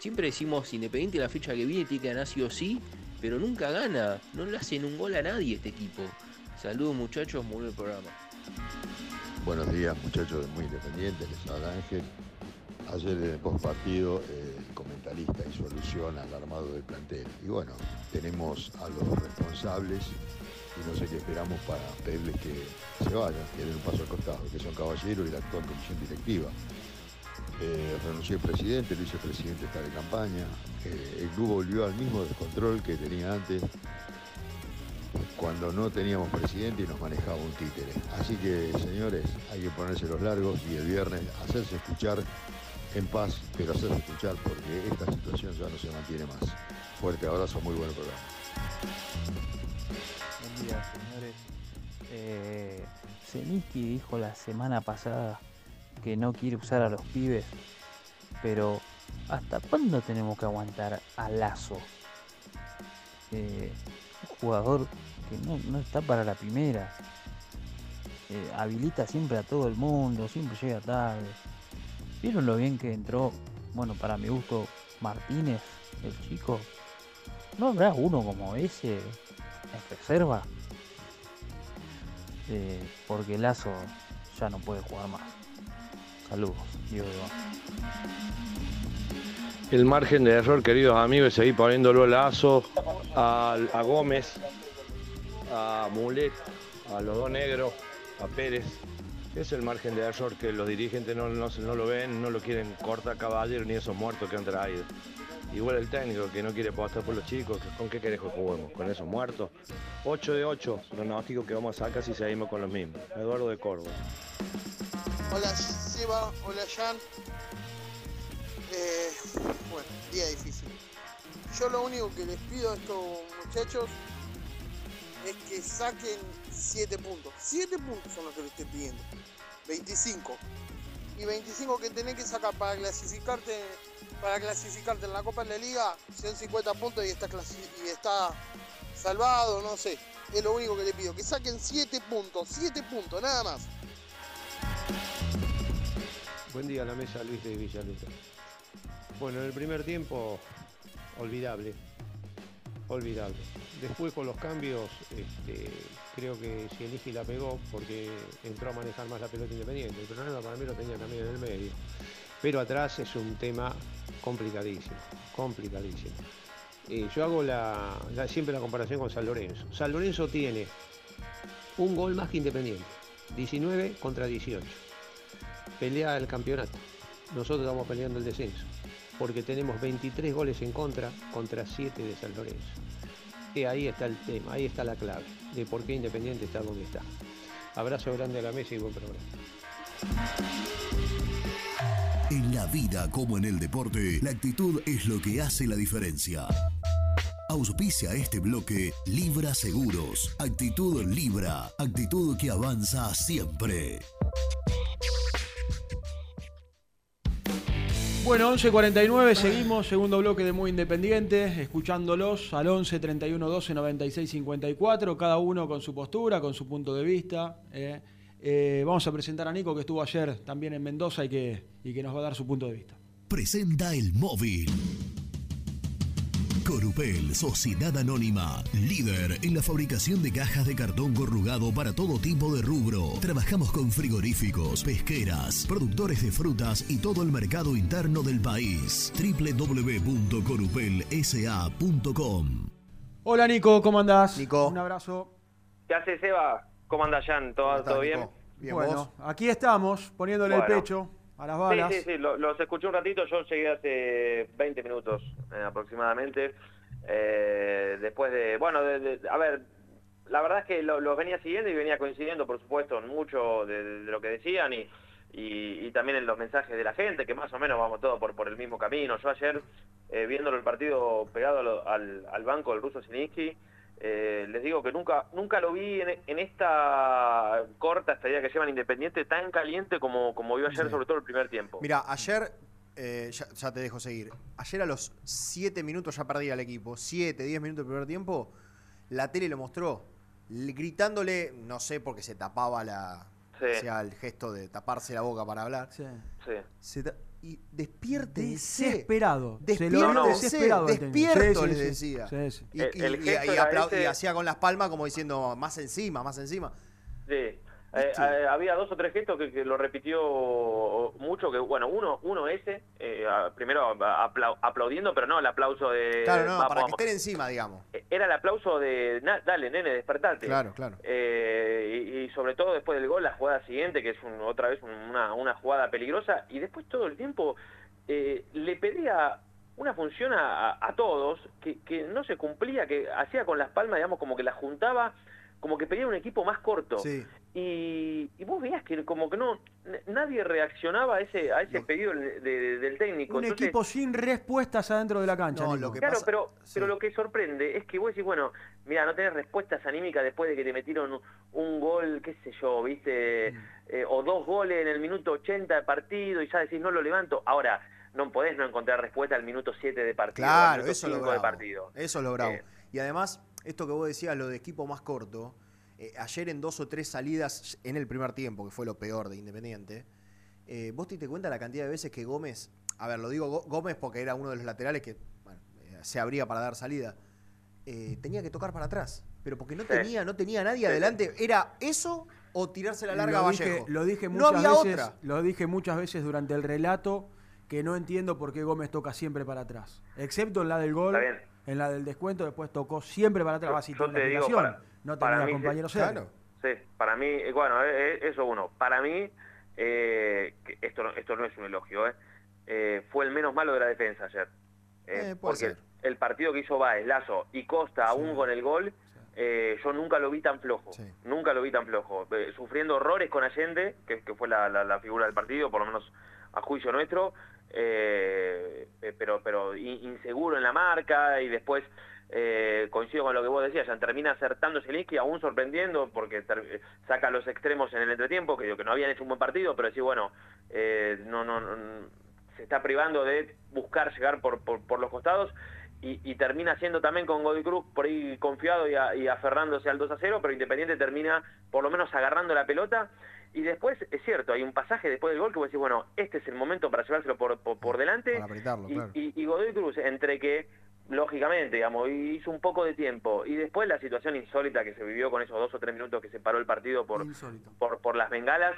S13: Siempre decimos Independiente la fecha que viene tiene que ganar sí o sí, pero nunca gana. No le hacen un gol a nadie este equipo. Saludos muchachos, muy buen programa.
S14: Buenos días muchachos de Muy Independiente, les habla Ángel. Ayer en el postpartido eh, el comentarista hizo alusión al armado del plantel. Y bueno, tenemos a los responsables y no sé qué esperamos para pedirles que se vayan, que den un paso al costado, que son caballeros y la actual comisión directiva. Eh, renunció el presidente, el vicepresidente está de campaña, eh, el club volvió al mismo descontrol que tenía antes, cuando no teníamos presidente y nos manejaba un títere. Así que, señores, hay que ponerse los largos y el viernes hacerse escuchar en paz, pero hacerse escuchar porque esta situación ya no se mantiene más. Fuerte abrazo, muy buen programa.
S15: Buen día, señores. Eh, Zelinsky dijo la semana pasada que no quiere usar a los pibes, pero ¿hasta cuándo tenemos que aguantar a Lazo? Eh, un jugador que no, no está para la primera. Eh, habilita siempre a todo el mundo, siempre llega tarde. ¿Vieron lo bien que entró? Bueno, para mi gusto, Martínez, el chico. ¿No habrá uno como ese en reserva? Eh, porque Lazo ya no puede jugar más. Saludos.
S16: El margen de error, queridos amigos, es seguir poniéndolo Lazo, a, a Gómez, a Mulet, a los dos negros, a Pérez. Es el margen de error que los dirigentes no, no, lo ven, no lo quieren cortar caballero ni esos muertos que han traído. Igual el técnico que no quiere apostar por los chicos, ¿con qué querés que juguemos? ¿Con esos muertos? 8 de 8, pronóstico que vamos a sacar si seguimos con los mismos. Eduardo de Córdoba.
S17: Hola Seba, hola Jan. Eh, bueno, día difícil. Yo lo único que les pido a estos muchachos es que saquen 7 puntos. 7 puntos son los que les estoy pidiendo. 25. Y 25 que tenés que sacar para clasificarte para clasificarte en la Copa de la Liga, son 50 puntos y está, y está salvado, no sé. Es lo único que le pido. Que saquen 7 puntos, 7 puntos, nada más.
S18: Buen día a la mesa, Luis de Villaluta. Bueno, en el primer tiempo, olvidable. Olvidable. Después con los cambios, este, creo que Sienigi la pegó porque entró a manejar más la pelota independiente. El problema para mí lo tenía también en el medio. Pero atrás es un tema complicadísimo, complicadísimo. Eh, yo hago siempre la comparación con San Lorenzo. San Lorenzo tiene un gol más que Independiente, 19 contra 18. Pelea el campeonato. Nosotros estamos peleando el descenso, porque tenemos 23 goles en contra contra 7 de San Lorenzo. Y ahí está el tema, ahí está la clave de por qué Independiente está donde está. Abrazo grande a la mesa y buen programa.
S11: En la vida como en el deporte, la actitud es lo que hace la diferencia. Auspicia este bloque Libra Seguros. Actitud Libra. Actitud que avanza siempre.
S9: Bueno, 11.49, seguimos, segundo bloque de Muy Independiente, escuchándolos al 11 31 12 96 54, cada uno con su postura, con su punto de vista. eh. Eh, vamos a presentar a Nico, que estuvo ayer también en Mendoza y que, y que nos va a dar su punto de vista.
S11: Presenta el móvil. Corupel, Sociedad Anónima, líder en la fabricación de cajas de cartón corrugado para todo tipo de rubro. Trabajamos con frigoríficos, pesqueras, productores de frutas y todo el mercado interno del país. www.corupelsa.com
S9: Hola Nico, ¿cómo andás?
S10: Nico.
S9: Un abrazo.
S19: ¿Qué hace Seba? ¿Cómo anda Jan? ¿Todo, ¿todo bien?
S9: bueno, aquí estamos, poniéndole
S19: Bueno.
S9: el pecho a las balas.
S19: Sí, sí, sí, lo- los escuché un ratito, yo llegué hace 20 minutos eh, aproximadamente. Eh, después de, bueno, de- de- a ver, la verdad es que lo- los venía siguiendo y venía coincidiendo, por supuesto, en mucho de, de lo que decían y, y, y también en los mensajes de la gente, que más o menos vamos todos por, por el mismo camino. Yo ayer, eh, viéndolo el partido pegado lo- al, al banco del ruso Siniski, eh, les digo que nunca nunca lo vi en, en esta corta estadía que llevan Independiente tan caliente como, como vio ayer,
S10: Sí.
S19: sobre todo el primer tiempo.
S10: Mira, ayer, eh, ya, ya te dejo seguir. Ayer a los 7 minutos ya perdía el equipo. 7, 10 minutos del primer tiempo. La tele lo mostró. Gritándole, no sé, porque se tapaba la.
S19: Sí.
S10: O sea, el gesto de taparse la boca para hablar.
S19: Sí.
S10: Se ta- y despiértense.
S9: Desesperado. Desesperado.
S10: Despierto, les decía. Y, hacía con las palmas como diciendo, más encima, más encima.
S19: Sí. Eh, eh, había dos o tres gestos que, que lo repitió mucho, que bueno, uno uno ese, eh, primero apla- aplaudiendo, pero no el aplauso de...
S10: Claro, no,
S19: "Vamos,
S10: para que
S19: vamos".
S10: estén encima, digamos.
S19: Era el aplauso de, "Na- dale, nene, despertate.
S10: Claro, claro.
S19: Eh, y, y sobre todo después del gol, la jugada siguiente, que es un- otra vez una, una jugada peligrosa, y después todo el tiempo eh, le pedía una función a, a- a todos que, que no se cumplía, que hacía con las palmas, digamos, como que las juntaba, como que pedía un equipo más corto.
S10: Sí.
S19: Y, y vos veías que como que no nadie reaccionaba a ese a ese pedido de- de- del técnico.
S9: Un
S19: Entonces,
S9: equipo sin respuestas adentro de la cancha.
S10: No,
S9: Nico.
S10: lo que
S19: Claro,
S10: pasa-
S19: pero, pero lo que sorprende es que vos decís, bueno, mira, no tenés respuestas anímicas después de que te metieron un, gol, qué sé yo, viste,
S10: Mm.
S19: Eh, o dos goles en el minuto 80 de partido y ya decís, no lo levanto. Ahora, no podés no encontrar respuesta al minuto 7 de partido, al
S10: Claro,
S19: minuto
S10: eso es lo
S19: 5 de
S10: bravo.
S19: partido.
S10: Eso es lo bravo.
S19: Eh.
S10: Y además, esto que vos decías, lo de equipo más corto, eh, ayer en dos o tres salidas en el primer tiempo, que fue lo peor de Independiente, eh, vos te diste cuenta la cantidad de veces que Gómez, a ver, lo digo Gó- Gómez porque era uno de los laterales que bueno, eh, se abría para dar salida, eh, tenía que tocar para atrás, pero porque no
S19: Sí.
S10: tenía, no tenía nadie adelante, era eso o tirarse la larga a
S9: lo dije,
S10: Vallejo.
S9: lo dije
S10: no
S9: muchas
S10: había
S9: veces,
S10: otra.
S9: Lo dije muchas veces durante el relato que no entiendo por qué Gómez toca siempre para atrás. Excepto en la del gol,
S19: Está bien.
S9: en la del descuento, después tocó siempre para atrás.
S19: Yo- te digo, para-
S9: no
S19: para
S9: tenía
S19: mí,
S9: compañero
S19: sí.
S9: serio.
S19: Sí, para mí, eh, bueno, eh, eh, eso uno. Para mí, eh, esto, no, esto no es un elogio, eh, eh, fue el menos malo de la defensa ayer. Eh,
S10: Eh,
S19: porque
S10: ser.
S19: el partido que hizo Baez, Lazo y Costa, aún con el gol, eh, yo nunca lo vi tan flojo. Nunca lo vi tan flojo. Eh, sufriendo horrores con Allende, que, que fue la, la- la figura del partido, por lo menos a juicio nuestro, eh, eh, pero, pero in- inseguro en la marca y después eh, coincido con lo que vos decías, ya termina acertando Zielinski, aún sorprendiendo porque saca los extremos en el entretiempo, que digo que no habían hecho un buen partido, pero sí, bueno, eh, no, no, no- se está privando de buscar llegar por, por, por los costados y, y termina siendo también con Godoy Cruz por ahí confiado y, a- y aferrándose al 2 a 0, pero Independiente termina por lo menos agarrando la pelota. Y después, es cierto, hay un pasaje después del gol que vos decís, bueno, este es el momento para llevárselo por, por, por delante.
S10: Para apretarlo,
S19: y,
S10: claro.
S19: y- y Godoy Cruz, entre que, lógicamente, digamos, hizo un poco de tiempo, y después la situación insólita que se vivió con esos dos o tres minutos que se paró el partido por, por, por las bengalas,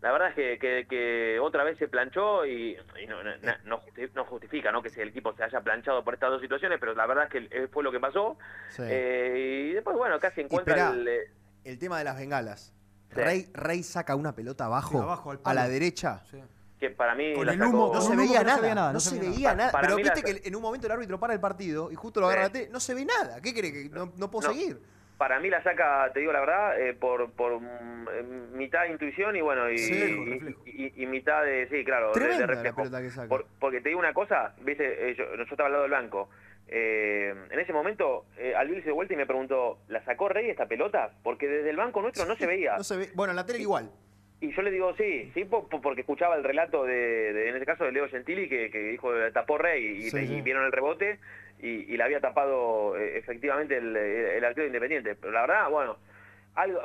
S19: la verdad es que, que- que otra vez se planchó y, y no, no- no justi- no justifica ¿no? que si el equipo se haya planchado por estas dos situaciones, pero la verdad es que eh, fue lo que pasó.
S10: Sí.
S19: Eh, y después, bueno, casi encuentra
S10: esperá.
S19: el... eh,
S10: El tema de las bengalas.
S19: Sí.
S10: Rey, Rey saca una pelota abajo,
S9: Sí, abajo, al
S10: a la derecha.
S19: Que para mí...
S9: Con el
S19: sacó-
S9: humo,
S10: No se veía
S9: que no se
S10: nada,
S9: veía nada,
S10: no
S9: no
S10: se
S9: veía
S10: veía
S19: nada.
S10: nada.
S19: Para
S10: Pero viste
S19: la-
S10: que en un momento el árbitro para el partido y justo lo agarra
S19: Sí.
S10: la tele, no se ve nada. ¿Qué cree que no, no puedo
S19: No.
S10: seguir?
S19: para mí la saca, te digo la verdad, eh, por, por mm, eh, mitad intuición y bueno, y, y- y- y mitad de, sí, claro, de- de,
S10: Tremenda la
S19: reflejo.
S10: pelota que saca.
S19: Por- porque te digo una cosa, viste, eh, yo, yo estaba al lado del banco. eh, en ese momento, eh, Alvil se dio vuelta y me preguntó, ¿la sacó Rey esta pelota? Porque desde el banco nuestro no se veía.
S10: No se ve. Bueno, en la tele igual.
S19: Y yo le digo, sí, sí, po- po- porque escuchaba el relato de, de- en este caso, de Leo Gentili, que, que dijo, "La tapó Rey, y,
S10: Sí,
S19: y
S10: sí.
S19: vieron el rebote, y, y la había tapado eh, efectivamente el, el arquero de Independiente. Pero la verdad, bueno, algo,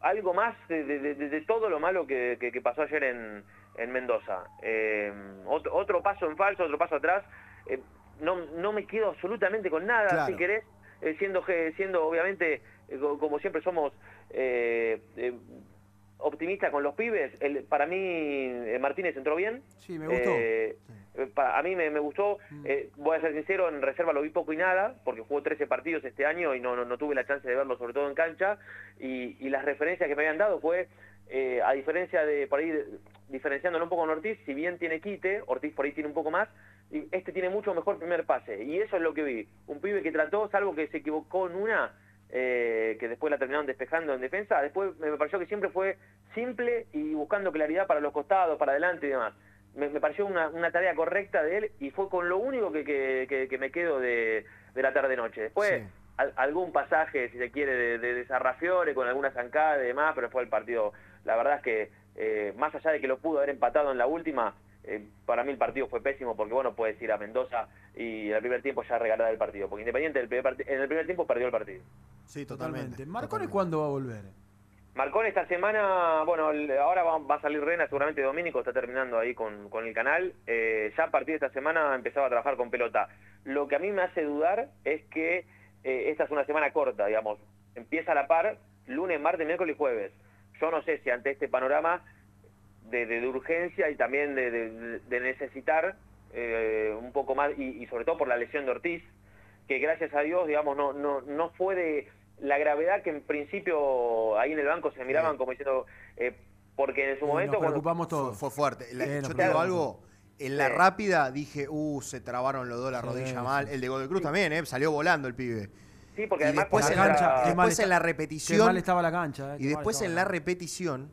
S19: algo más de, de- de- de todo lo malo que, que- que pasó ayer en, en Mendoza. Eh, otro, otro paso en falso, otro paso atrás. Eh, no, no me quedo absolutamente con nada,
S10: Claro.
S19: si querés, siendo, siendo obviamente, co- como siempre somos... eh, optimista con los pibes. El, para mí, eh, Martínez entró bien.
S9: Sí, me gustó.
S19: Eh, para- a mí me, me gustó. Eh, voy a ser sincero, en reserva lo vi poco y nada, porque jugó 13 partidos este año y no, no, no tuve la chance de verlo, sobre todo en cancha. Y, y las referencias que me habían dado fue, eh, a diferencia de, por ahí, diferenciándolo un poco con Ortiz, si bien tiene quite, Ortiz por ahí tiene un poco más, y este tiene mucho mejor primer pase. Y eso es lo que vi. Un pibe que trató, salvo que se equivocó en una, eh, que después la terminaron despejando en defensa, después me pareció que siempre fue simple y buscando claridad para los costados, para adelante y demás. Me, me pareció una, una tarea correcta de él y fue con lo único que, que- que- que me quedo de, de la tarde-noche. Después, al- algún pasaje, si se quiere, de, de, de Sarrafiore con alguna zancada y demás, pero después el partido, la verdad es que, eh, más allá de que lo pudo haber empatado en la última, eh, para mí el partido fue pésimo porque bueno puedes ir a Mendoza y en el primer tiempo ya regalar el partido porque Independiente el primer en el primer tiempo perdió el partido
S10: Sí,
S9: Totalmente. ¿Marcone cuándo va a volver?
S19: Marcón esta semana, bueno, ahora va, va a salir Rena, seguramente Domínico está terminando ahí con, con el canal. Eh, ya a partir de esta semana empezaba a trabajar con pelota. Lo que a mí me hace dudar es que eh, esta es una semana corta, digamos. Empieza a la par lunes, martes, miércoles y jueves. Yo no sé si ante este panorama de, de- de urgencia y también de, de- de necesitar eh, un poco más, y, y sobre todo por la lesión de Ortiz, que gracias a Dios, digamos, no, no, no fue de la gravedad que en principio ahí en el banco se miraban como diciendo, eh, porque en su momento...
S9: Nos
S19: cuando-
S9: preocupamos todos.
S10: Fue fuerte. La-
S9: Sí, nos
S10: yo te digo algo. En la
S19: Sí.
S10: rápida dije, uh, se trabaron los dos la
S9: Sí,
S10: rodilla
S9: sí.
S10: mal. El de Godoy Cruz también, ¿eh? Salió volando el pibe.
S19: Sí, porque
S10: y
S19: además
S10: después, en la, después en la repetición.
S9: Qué mal estaba la cancha. eh,
S10: y después en la repetición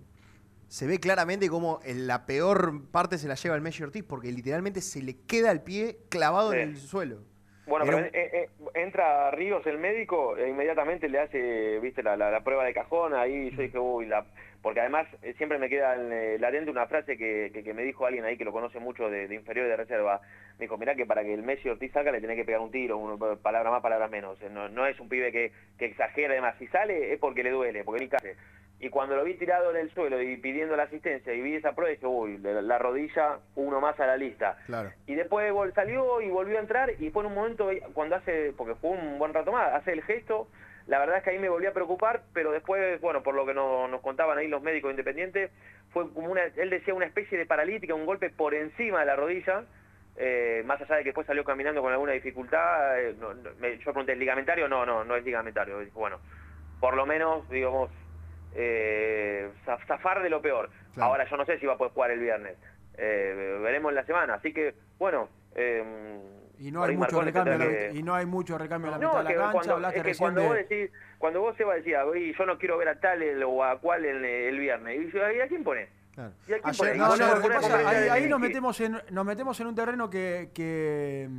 S10: se ve claramente como en la peor parte se la lleva el Messi Ortiz porque literalmente se le queda el pie clavado
S19: Sí.
S10: en el suelo.
S19: Bueno,
S10: Era
S19: pero eh, eh, entra Ríos, el médico, e inmediatamente le hace, viste, la, la- la prueba de cajón, ahí yo dije, uy, la... porque además eh, siempre me queda en, latente una frase que, que- que me dijo alguien ahí que lo conoce mucho de, de inferior y de reserva. Me dijo, mirá que para que el Messi Ortiz salga le tenés que pegar un tiro, uno, palabra más, palabra menos. No, no es un pibe que, que exagera además. Si sale es porque le duele, porque ni casi. Y cuando lo vi tirado en el suelo y pidiendo la asistencia y vi esa prueba, dije, uy, la, la rodilla, uno más a la lista.
S10: Claro.
S19: Y después salió y volvió a entrar y fue en un momento cuando hace, porque fue un buen rato más, hace el gesto, la verdad es que ahí me volví a preocupar, pero después, bueno, por lo que no- nos contaban ahí los médicos independientes, fue como una, él decía una especie de paralítica, un golpe por encima de la rodilla, eh, más allá de que después salió caminando con alguna dificultad, eh, no- no- me- yo pregunté, ¿es ligamentario? No, no, no es ligamentario. Dijo, bueno, por lo menos, digamos, eh, zaf- zafar de lo peor.
S10: Claro.
S19: Ahora yo no sé si va a poder jugar el viernes. Eh, veremos en la semana. Así que, bueno. eh,
S9: Y no hay mucho recambio la
S19: que-
S9: y no hay mucho recambio la
S19: No,
S9: mitad
S19: es
S9: de la cancha.
S19: cuando,
S9: Hablaste
S19: es que cuando
S9: de-
S19: vos decís, cuando vos Seba decía, "Oye, yo no quiero ver a tal el- o a cual el, el viernes. Y yo, ¿y a quién pone?
S10: Claro.
S19: ¿Y a quién
S10: Ayer-
S19: pone? Y
S9: No,
S19: cuando
S9: no,
S19: vos
S9: lo que
S19: ponés
S9: pasa,
S19: conferencia
S9: ahí, nos metemos en nos metemos en un terreno que, que,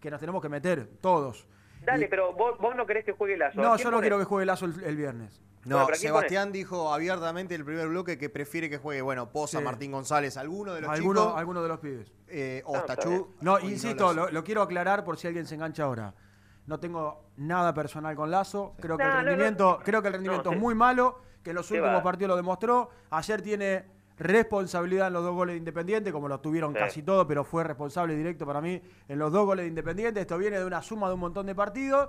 S9: que nos tenemos que meter todos.
S19: Dale, pero vos, vos no querés que juegue Lazo. ¿A
S9: No, yo no quiero que juegue Lazo el, el viernes.
S10: No,
S19: Bueno, pero ¿a quién
S10: Sebastián dijo abiertamente en el primer bloque que prefiere que juegue, bueno, Poza,
S9: Sí.
S10: Martín González, alguno de los
S9: Alguno,
S10: chicos.
S9: alguno de los pibes.
S10: eh, o
S19: No.
S9: No, insisto, lo, lo quiero aclarar por si alguien se engancha ahora. No tengo nada personal con Lazo. Creo que
S19: No,
S9: el
S19: no, no.
S9: rendimiento, creo que el rendimiento
S19: No,
S9: es
S19: sí.
S9: muy malo, que en los últimos
S19: va.
S9: partidos lo demostró. Ayer tiene responsabilidad en los dos goles de Independiente, como lo tuvieron
S19: Sí.
S9: casi todos, pero fue responsable directo para mí en los dos goles de Independiente. Esto viene de una suma de un montón de partidos.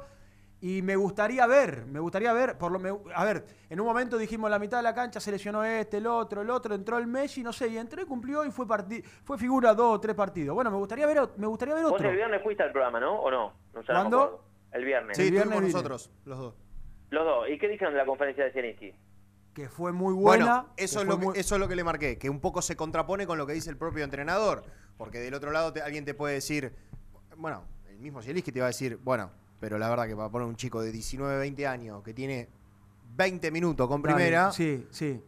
S9: Y me gustaría ver, me gustaría ver, por lo me- a ver, en un momento dijimos la mitad de la cancha se lesionó este, el otro, el otro, entró el Messi, no sé, y entró y cumplió y fue fue figura dos o tres partidos. Bueno, me gustaría ver, me gustaría ver
S19: Vos
S9: otro.
S19: el viernes fuiste al programa, ¿no? ¿O no? no
S9: ¿Cuándo?
S19: El viernes.
S10: Sí,
S9: El viernes
S10: nosotros, los dos.
S19: Los dos. ¿Y qué dijeron de la conferencia de Zielinski?
S9: Que fue muy buena.
S10: Bueno, eso
S9: que
S10: es, lo que,
S9: muy-
S10: eso es lo que le marqué, que un poco se contrapone con lo que dice el propio entrenador. Porque del otro lado te- alguien te puede decir, bueno, el mismo Zielinski te va a decir, bueno, pero la verdad que para poner un chico de 19, 20 años que tiene 20 minutos con
S9: Dale,
S10: primera.
S9: Sí, sí.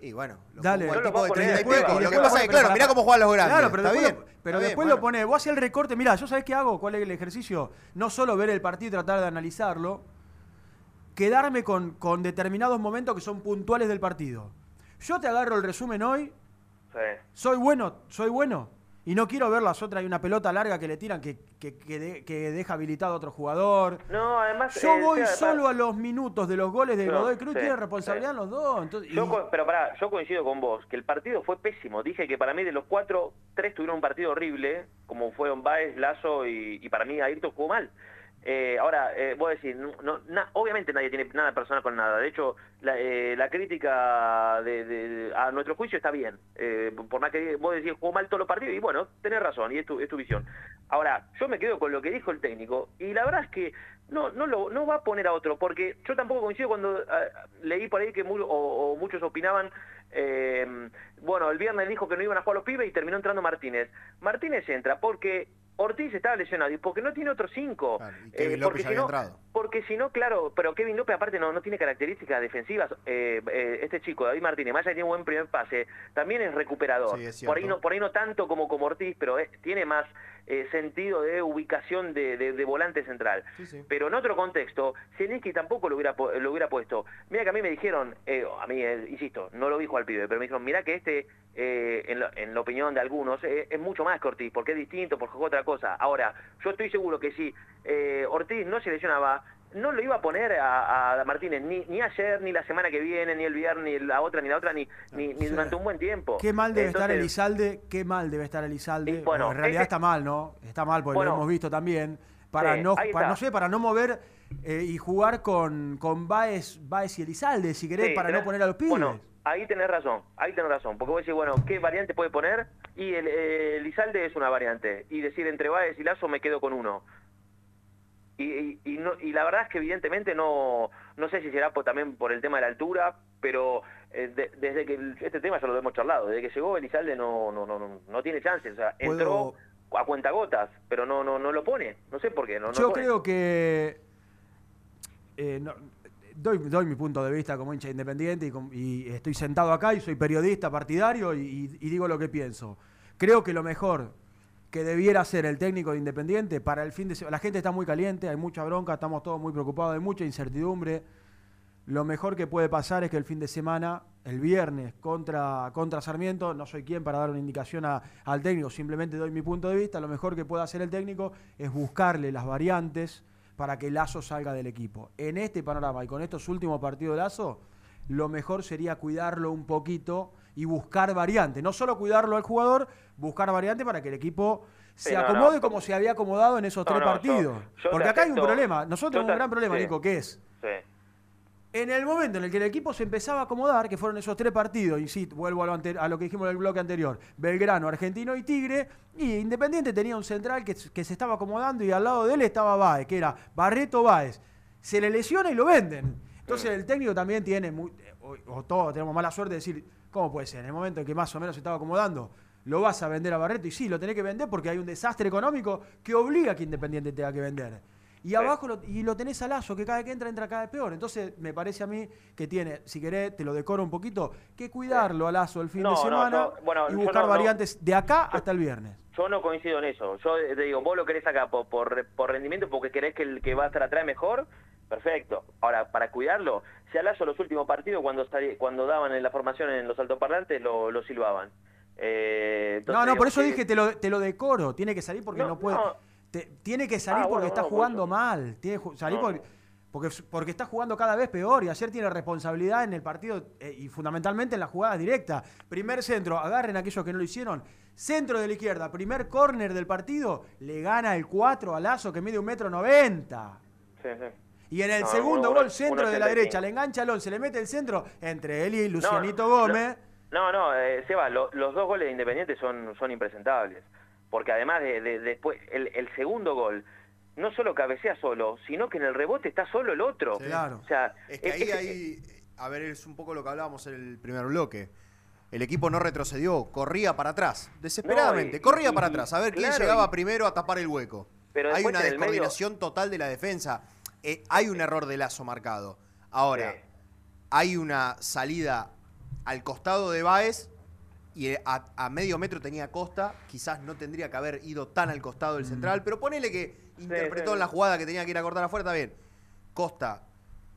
S10: Y bueno, lo
S9: Dale.
S10: pongo al tipo de
S9: puedo
S10: 30 y
S9: poner
S10: pico.
S9: después,
S10: Lo que pasa es que, claro,
S9: pero
S10: mirá cómo juegan los grandes.
S9: Claro, pero
S10: Está
S9: después,
S10: bien.
S9: lo, pero
S10: está
S9: después
S10: bien,
S9: lo pone, vos hacés el recorte, mirá, yo sabés qué hago, cuál es el ejercicio, no solo ver el partido y tratar de analizarlo, quedarme con, con determinados momentos que son puntuales del partido. Yo te agarro el resumen hoy,
S19: Sí.
S9: soy bueno, soy bueno, y no quiero ver las otras, hay una pelota larga que le tiran que, que, que de- que deja habilitado a otro jugador.
S19: No, además.
S9: Yo
S19: eh,
S9: voy solo a los minutos de los goles de
S19: No,
S9: Godoy Cruz,
S19: sí,
S9: tiene responsabilidad
S19: sí.
S9: los dos. Entonces,
S19: Yo
S9: y-
S19: co- pero pará, yo coincido con vos, que el partido fue pésimo. Dije que para mí de los cuatro, tres tuvieron un partido horrible, como fueron Baez, Lazo y, y para mí Ayrton jugó mal. Eh, ahora, eh, no, no- na- obviamente nadie tiene nada personal con nada. De hecho, la, eh, crítica a nuestro juicio está bien. Eh, por más que vos decís, jugó mal todos los partidos, y bueno, tenés razón, y es tu, visión. Ahora, yo me quedo con lo que dijo el técnico, y la verdad es que no, va a poner a otro, porque yo tampoco coincido cuando ah, leí por ahí que muchos opinaban, bueno, el viernes dijo que no iban a jugar los pibes y terminó entrando Martínez. Martínez entra porque Ortiz estaba lesionado y porque no tiene otros cinco.
S10: y Kevin
S19: Eh,
S10: López
S19: porque
S10: ya
S19: si
S10: había
S19: no,
S10: entrado.
S19: porque si no, claro, pero Kevin López aparte no, no tiene características defensivas. Eh, eh, este chico, David Martínez, más allá tiene un buen primer pase, también es recuperador.
S10: Sí, es
S19: por ahí no, por ahí no tanto como como Ortiz, pero es- tiene más eh, sentido de ubicación de, de- de volante central. Pero en otro contexto, Zielinski tampoco lo hubiera lo hubiera puesto. Mira que a mí me dijeron, eh, a mí, eh, insisto, no lo dijo al pibe, pero me dijeron, mira que este, en, la, en la opinión de algunos, es mucho más que Ortiz, porque es distinto, porque juega otra cosa. Ahora, yo estoy seguro que si Ortiz no se lesionaba, no lo iba a poner a, a Martínez ni, ni ayer, ni la semana que viene, ni el viernes, ni la otra, ni la otra, ni, ni, ni durante un buen tiempo.
S9: Qué mal debe estar
S19: Entonces,
S9: Elizalde, qué mal debe estar Elizalde.
S19: Y bueno,
S9: en realidad
S19: este-
S9: está mal, ¿no? Está mal porque
S19: Bueno.
S9: lo hemos visto también. Para
S19: Sí,
S9: no, para, no sé, para no mover eh, y jugar con, con Baez, Baez y Elizalde, si querés,
S19: Sí,
S9: para
S19: tenés-
S9: no poner a los pibes.
S19: Bueno, ahí tenés razón, ahí tenés razón, porque vos decís, bueno, ¿qué variante puede poner? Y el, eh, Elizalde es una variante, y decir entre Baez y Lazo me quedo con uno. Y, y, no- y la verdad es que evidentemente no, no sé si será por- también por el tema de la altura, pero eh, de- desde que el- este tema ya lo hemos charlado, desde que llegó Elizalde no, no, no, no, no tiene chances, o sea, entró a cuentagotas, pero no, no, no lo pone, no sé por qué. No,
S9: Yo creo que. eh, no- doy, doy mi punto de vista como hincha independiente y, com- y estoy sentado acá y soy periodista partidario y digo lo que pienso. Creo que lo mejor que debiera hacer el técnico de Independiente para el fin de semana. La gente está muy caliente, hay mucha bronca, estamos todos muy preocupados, hay mucha incertidumbre. Lo mejor que puede pasar es que el fin de semana, el viernes, contra, contra Sarmiento, no soy quien para dar una indicación al técnico, simplemente doy mi punto de vista, lo mejor que puede hacer el técnico es buscarle las variantes para que Lazo salga del equipo. En este panorama y con estos últimos partidos de Lazo, lo mejor sería cuidarlo un poquito y buscar variantes. No solo cuidarlo al jugador, buscar variantes para que el equipo se
S19: Sí, no, no,
S9: acomode como se había acomodado en esos tres
S19: yo-
S9: partidos.
S19: yo
S9: Porque acá hay un problema. Nosotros tenemos
S19: te-
S9: un gran problema,
S19: sí.
S9: Nico, que es
S19: Sí.
S9: en el momento en el que el equipo se empezaba a acomodar, que fueron esos tres partidos, insisto, vuelvo a lo, ante- a lo que dijimos en el bloque anterior, Belgrano, Argentino y Tigre, y Independiente tenía un central que, que se estaba acomodando y al lado de él estaba Baez, que era Barreto Baez. Se le lesiona y lo venden. Entonces el técnico también tiene, muy- o, o todos tenemos mala suerte de decir, ¿cómo puede ser? En el momento en que más o menos se estaba acomodando, lo vas a vender a Barreto y sí, lo tenés que vender porque hay un desastre económico que obliga a que Independiente tenga que vender. Y abajo lo, y lo tenés a Lazo, que cada vez que entra, entra cada vez peor. Entonces, me parece a mí que tiene, si querés, te lo decoro un poquito, que cuidarlo a Lazo el fin
S19: No,
S9: de
S19: no,
S9: semana
S19: yo- bueno,
S9: y buscar
S19: no- no.
S9: variantes de acá hasta el viernes.
S19: Yo no coincido en eso. Yo eh, te digo, vos lo querés acá por, por, por rendimiento porque querés que el que va a estar atrás mejor. Perfecto. Ahora, para cuidarlo, si a Lazo los últimos partidos, cuando cuando daban en la formación en los altoparlantes, lo, lo silbaban. Eh, entonces
S9: no, no, por eso
S19: que-
S9: dije, te lo, te lo decoro. Tiene que salir porque no,
S19: No,
S9: puede.
S19: no.
S9: te- tiene que salir
S19: Ah,
S9: porque
S19: bueno,
S9: está
S19: no,
S9: jugando mal. Tiene que salir porque, porque está jugando cada vez peor y ayer tiene responsabilidad en el partido eh, y fundamentalmente en las jugadas directas. Primer centro, agarren a aquellos que no lo hicieron. Centro de la izquierda, primer córner del partido, le gana el 4 a Lazo que mide un metro noventa.
S19: Sí, sí.
S9: Y en el
S19: No,
S9: segundo gol, centro de la
S19: 85.
S9: derecha, le engancha al 11, le mete el centro entre él y Lucianito
S19: no,
S9: Gómez.
S19: No, no, eh, Seba, lo- los dos goles de Independiente son, son impresentables. Porque además de, de- después, el, el segundo gol, no solo cabecea solo, sino que en el rebote está solo el otro.
S10: Claro.
S19: O sea,
S10: Es que ahí,
S19: eh,
S10: ahí, a ver, es un poco lo que hablábamos en el primer bloque. El equipo no retrocedió, corría para atrás, desesperadamente,
S19: No, y-
S10: corría
S19: y-
S10: para atrás, a ver quién
S19: claro,
S10: llegaba
S19: y-
S10: primero a tapar el hueco.
S19: Pero
S10: hay una
S19: medio-
S10: descoordinación total de la defensa. Eh, hay un error de lazo marcado. Ahora, hay una salida al costado de Baez y eh, a, a medio metro tenía Costa. Quizás no tendría que haber ido tan al costado del central, pero ponele que interpretó
S19: sí.
S10: en la jugada que tenía que ir a cortar afuera, está bien. Costa,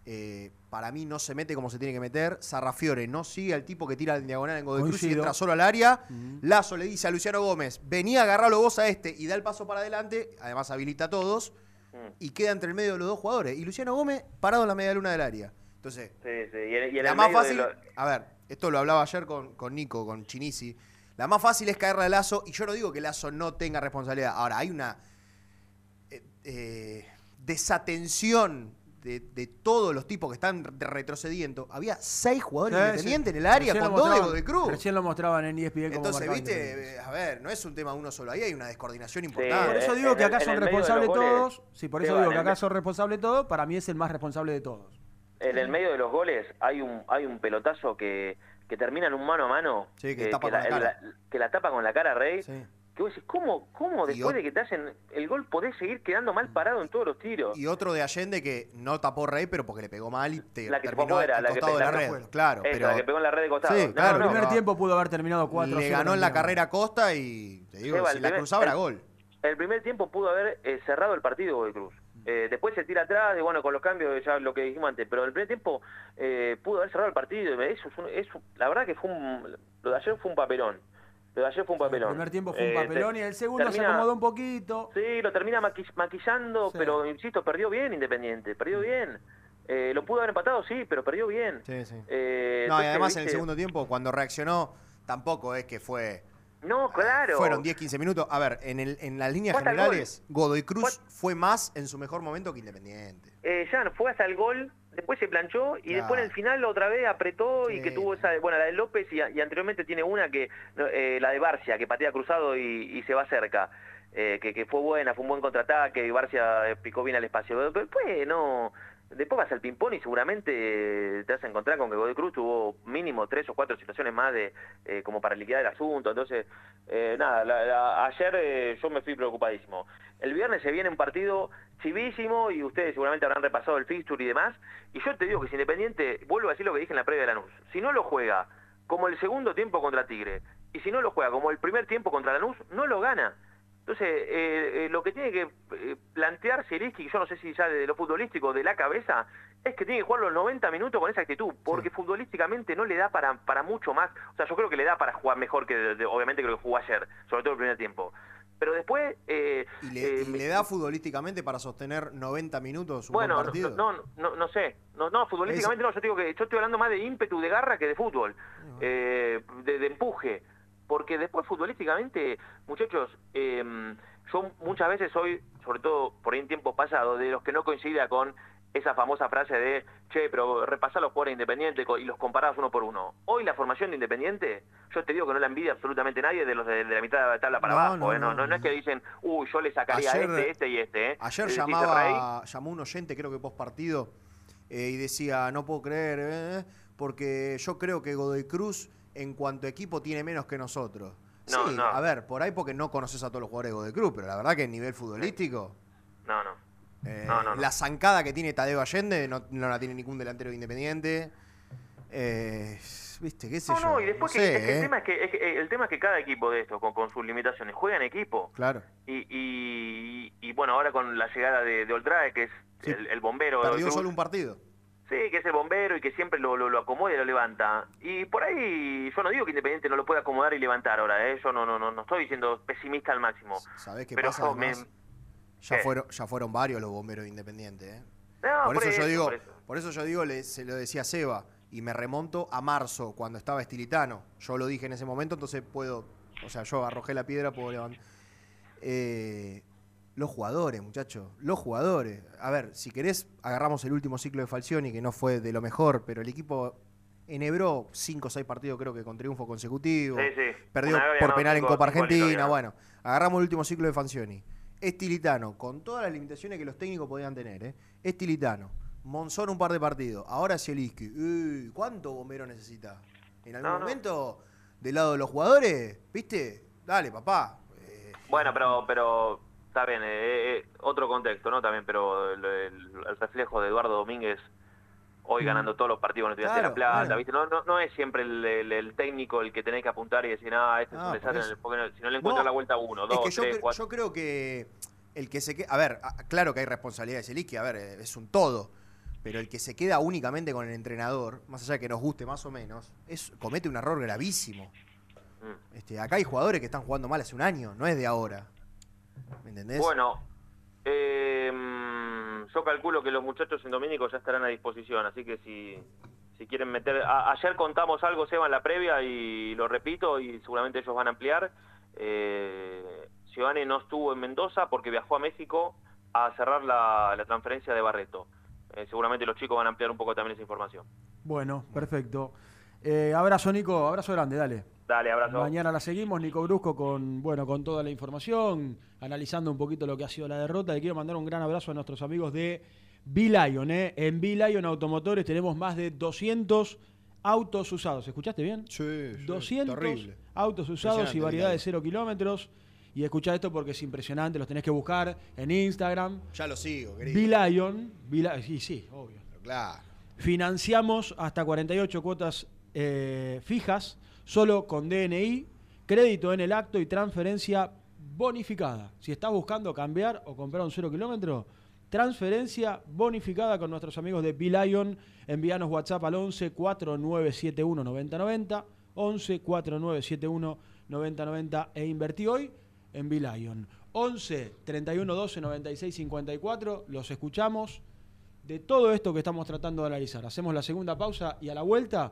S10: eh, para mí no se mete como se tiene que meter. Sarrafiore no sigue al tipo que tira en diagonal en Godoy Cruz y entra solo al área. Lazo le dice a Luciano Gómez, vení a agarrarlo vos a este y da el paso para adelante. Además habilita a todos. Y queda entre el medio de los dos jugadores. Y Luciano Gómez parado en la media luna del área. Entonces,
S19: Sí, sí, y y
S10: la
S19: el
S10: más fácil,
S19: lo-
S10: a ver, esto lo hablaba ayer con, con Nico, con Chinisi. La más fácil es caerle a Lazo, y yo no digo que Lazo no tenga responsabilidad. Ahora, hay una eh, eh, desatención de, de todos los tipos que están re- retrocediendo. Había seis jugadores
S9: Sí,
S10: independientes
S9: sí.
S10: en el área
S9: Recién
S10: con dos de Cruz.
S9: Recién lo mostraban en ESPN
S10: Entonces, viste, a ver, no es un tema uno solo. Ahí hay una descoordinación
S9: Por
S10: importante.
S9: eso digo que acá son responsables todos. Sí, por eso digo que acá son responsables todos. Para mí es el más responsable de todos.
S19: en el medio de los goles hay un hay un pelotazo que, que termina en un mano a mano
S10: Sí, que
S19: eh,
S10: tapa
S19: que,
S10: con la cara.
S19: que la tapa con la cara Rey que vos decís ¿cómo, cómo después de que te hacen el gol podés seguir quedando mal parado en todos los tiros?
S10: Y otro de Allende que no tapó Rey, pero porque le pegó mal y te
S19: la que
S10: terminó
S19: fue fuera,
S10: al
S19: la que,
S10: costado de la
S19: la que
S10: red.
S19: fue-
S10: Claro,
S19: esa,
S10: pero
S19: la que pegó en la red de costado.
S10: Sí,
S19: No,
S10: claro,
S19: no,
S9: El primer
S19: no.
S9: tiempo pudo haber terminado 4
S10: le ganó en la carrera Costa y te digo, si la
S19: primer-
S10: cruzaba era gol.
S19: El primer tiempo pudo haber eh, cerrado el partido Godoy Cruz. Eh, después se tira atrás y bueno, con los cambios ya lo que dijimos antes, pero el primer tiempo eh, pudo haber cerrado el partido. Eso es un- es un- la verdad que fue un, lo de ayer fue un papelón. Lo de ayer fue un papelón.
S9: El primer tiempo fue un
S19: Eh,
S9: papelón
S19: te-
S9: y el segundo se
S19: termina-
S9: acomodó un poquito.
S19: Sí, lo termina maqui- maquillando,
S9: Sí.
S19: pero insisto, perdió bien Independiente, perdió bien. Eh, lo pudo haber empatado, sí, pero perdió bien.
S10: Sí, sí.
S19: Eh,
S10: No, y además en el segundo tiempo, cuando reaccionó, tampoco es que fue.
S19: No, claro.
S10: Fueron 10, 15 minutos. A ver, en, el, en las líneas generales, Godoy Cruz fue más en su mejor momento que Independiente.
S19: eh, ya fue hasta el gol, después se planchó y
S10: Claro.
S19: después en el final otra vez apretó y que tuvo esa, bueno, la de López y, y anteriormente tiene una que, eh, la de Barcia, que patea cruzado y, y se va cerca, eh, que, que fue buena, fue un buen contraataque y Barcia eh, picó bien al espacio. Pero después no, después vas al ping-pong y seguramente eh, te vas a encontrar con que Godoy Cruz tuvo mínimo tres o cuatro situaciones más de eh, como para liquidar el asunto. Entonces, eh, nada, ayer yo me fui preocupadísimo. El viernes se viene un partido chivísimo y ustedes seguramente habrán repasado el fixture y demás. Y yo te digo que si Independiente, vuelvo a decir lo que dije en la previa de Lanús, si no lo juega como el segundo tiempo contra Tigre y si no lo juega como el primer tiempo contra Lanús, no lo gana. Entonces, eh, eh, lo que tiene que eh, plantear Zielinski, yo no sé si ya de lo futbolístico, de la cabeza, es que tiene que jugar los 90 minutos con esa actitud, porque futbolísticamente no le da para, para mucho más. O sea, yo creo que le da para jugar mejor que, de- obviamente, creo que jugó ayer, sobre todo el primer tiempo. Pero después... eh,
S10: ¿Y le, y le da futbolísticamente para sostener 90 minutos un
S19: bueno,
S10: buen
S19: no,
S10: partido?
S19: no, no, no sé. No, no, futbolísticamente no. Yo digo que yo estoy hablando más de ímpetu, de garra que de fútbol. Eh, de, de empuje. Porque después futbolísticamente, muchachos, eh, yo muchas veces soy, sobre todo por ahí en tiempos pasados, de los que no coincidía con esa famosa frase de, che, pero repasá los jugadores independientes y los comparás uno por uno. Hoy la formación de Independiente, yo te digo que no la envidia absolutamente nadie de los de, de la mitad de la tabla para
S10: No,
S19: abajo.
S10: no,
S19: eh. no,
S10: no,
S19: no, es que dicen, uy, yo le sacaría
S10: Ayer-
S19: este, este y este. eh.
S10: Ayer
S19: Eh,
S10: llamaba, llamó un oyente, creo que post partido, y decía, no puedo creer, eh, porque yo creo que Godoy Cruz en cuanto a equipo tiene menos que nosotros.
S19: No,
S10: sí,
S19: no.
S10: a ver, por ahí porque no conoces a todos los jugadores de Godoy Cruz, pero la verdad que en nivel futbolístico,
S19: No, no.
S10: eh,
S19: No, no, no.
S10: la zancada que tiene Tadeo Allende no, la tiene ningún delantero de Independiente. Eh, Viste, qué sé
S19: No,
S10: yo.
S19: no, y después
S10: no
S19: que,
S10: sé,
S19: es que el,
S10: eh.
S19: tema es que, es que, eh, el tema es que cada equipo de estos, con, con sus limitaciones, juega en equipo.
S10: Claro.
S19: Y, y, y, bueno, ahora con la llegada de, de Oltrae, que es
S10: Sí.
S19: el, el bombero.
S10: Perdió solo un partido.
S19: Sí, que es el bombero y que siempre lo, lo, lo acomoda y lo levanta. Y por ahí, yo no digo que Independiente no lo pueda acomodar y levantar ahora, ¿eh? Yo no, no, no, no estoy diciendo pesimista al máximo.
S10: ¿Sabés qué
S19: Pero
S10: pasa?
S19: me-
S10: ya,
S19: ¿Qué?
S10: fueron, ya fueron varios los bomberos de Independiente. ¿eh?
S19: No,
S10: por,
S19: por
S10: eso yo
S19: eso,
S10: digo,
S19: por eso.
S10: por eso yo digo, le- se lo decía a Seba, y me remonto a marzo, cuando estaba Estilitano. Yo lo dije en ese momento, entonces puedo, o sea, yo arrojé la piedra, puedo levantar. Eh, los jugadores, muchachos, los jugadores. A ver, si querés, agarramos el último ciclo de Falcioni, que no fue de lo mejor, pero el equipo enhebró 5 o 6 partidos, creo que con triunfo consecutivo.
S19: Sí, sí.
S10: Perdió
S19: Una
S10: por penal en Copa Argentina. Bueno, agarramos el último ciclo de Falcioni. Estilitano, con todas las limitaciones que los técnicos podían tener, ¿eh? Estilitano. Monzón un par de partidos. Ahora Zielinski. Uy, ¿Cuánto bombero necesita? En algún
S19: No, no.
S10: momento, del lado de los jugadores, ¿viste? Dale, papá.
S19: Bueno, pero, pero está bien, eh, eh, otro contexto, ¿no? También, pero el, el- el reflejo de Eduardo Domínguez hoy
S10: Mm.
S19: ganando todos los partidos en la Universidad de La
S10: Claro,
S19: Plata. ¿viste? No, no, no es siempre el, técnico el que tenés que apuntar y decir, ah, este es un desastre,
S10: eso.
S19: porque no- si no le encuentras la vuelta uno,
S10: Es
S19: dos,
S10: que yo,
S19: tres,
S10: cre-
S19: cuatro.
S10: yo creo que el que se queda. A ver, claro que hay responsabilidad de Zielinski, a ver, eh, es un todo. Pero el que se queda únicamente con el entrenador, más allá de que nos guste más o menos, es, comete un error gravísimo.
S19: Mm.
S10: Este, acá hay jugadores que están jugando mal hace un año, no es de ahora. ¿Me entendés?
S19: Bueno, eh, mm, yo calculo que los muchachos en Domínico ya estarán a disposición, así que si, si quieren meter... a- ayer contamos algo, Seba, en la previa y lo repito y seguramente ellos van a ampliar. Eh, Giovanni no estuvo en Mendoza porque viajó a México a cerrar la, la transferencia de Barreto. Eh, seguramente los chicos van a ampliar un poco también esa información.
S9: Bueno, perfecto. Eh, abrazo, Nico. Abrazo grande, dale.
S19: Dale, abrazo.
S9: Mañana la seguimos, Nico Brusco, con, bueno, con toda la información, analizando un poquito lo que ha sido la derrota. Le quiero mandar un gran abrazo a nuestros amigos de B-Lion. ¿eh? En B-Lion Automotores tenemos más de 200 autos usados. ¿Escuchaste bien?
S10: Sí,
S9: 200
S10: terrible.
S9: autos usados y variedad de cero kilómetros. Y escuchá esto porque es impresionante, los tenés que buscar en Instagram.
S10: Ya lo sigo, querido.
S9: B-Lion, B-Lion, sí, sí, obvio.
S10: Claro.
S9: Financiamos hasta 48 cuotas eh, fijas, solo con DNI, crédito en el acto y transferencia bonificada. Si estás buscando cambiar o comprar un cero kilómetro, transferencia bonificada con nuestros amigos de P-Lion. Envíanos WhatsApp al 11 4971 9090, 11 4971 9090 e invertí hoy en B-Lion. 11 31 12 96 54, los escuchamos de todo esto que estamos tratando de analizar. Hacemos la segunda pausa y a la vuelta,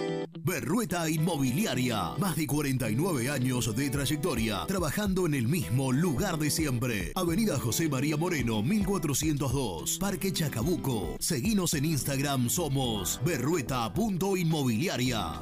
S11: Berrueta Inmobiliaria. Más de 49 años de trayectoria, trabajando en el mismo lugar de siempre. Avenida José María Moreno, 1402, Parque Chacabuco. Seguinos en Instagram, somos berrueta.inmobiliaria.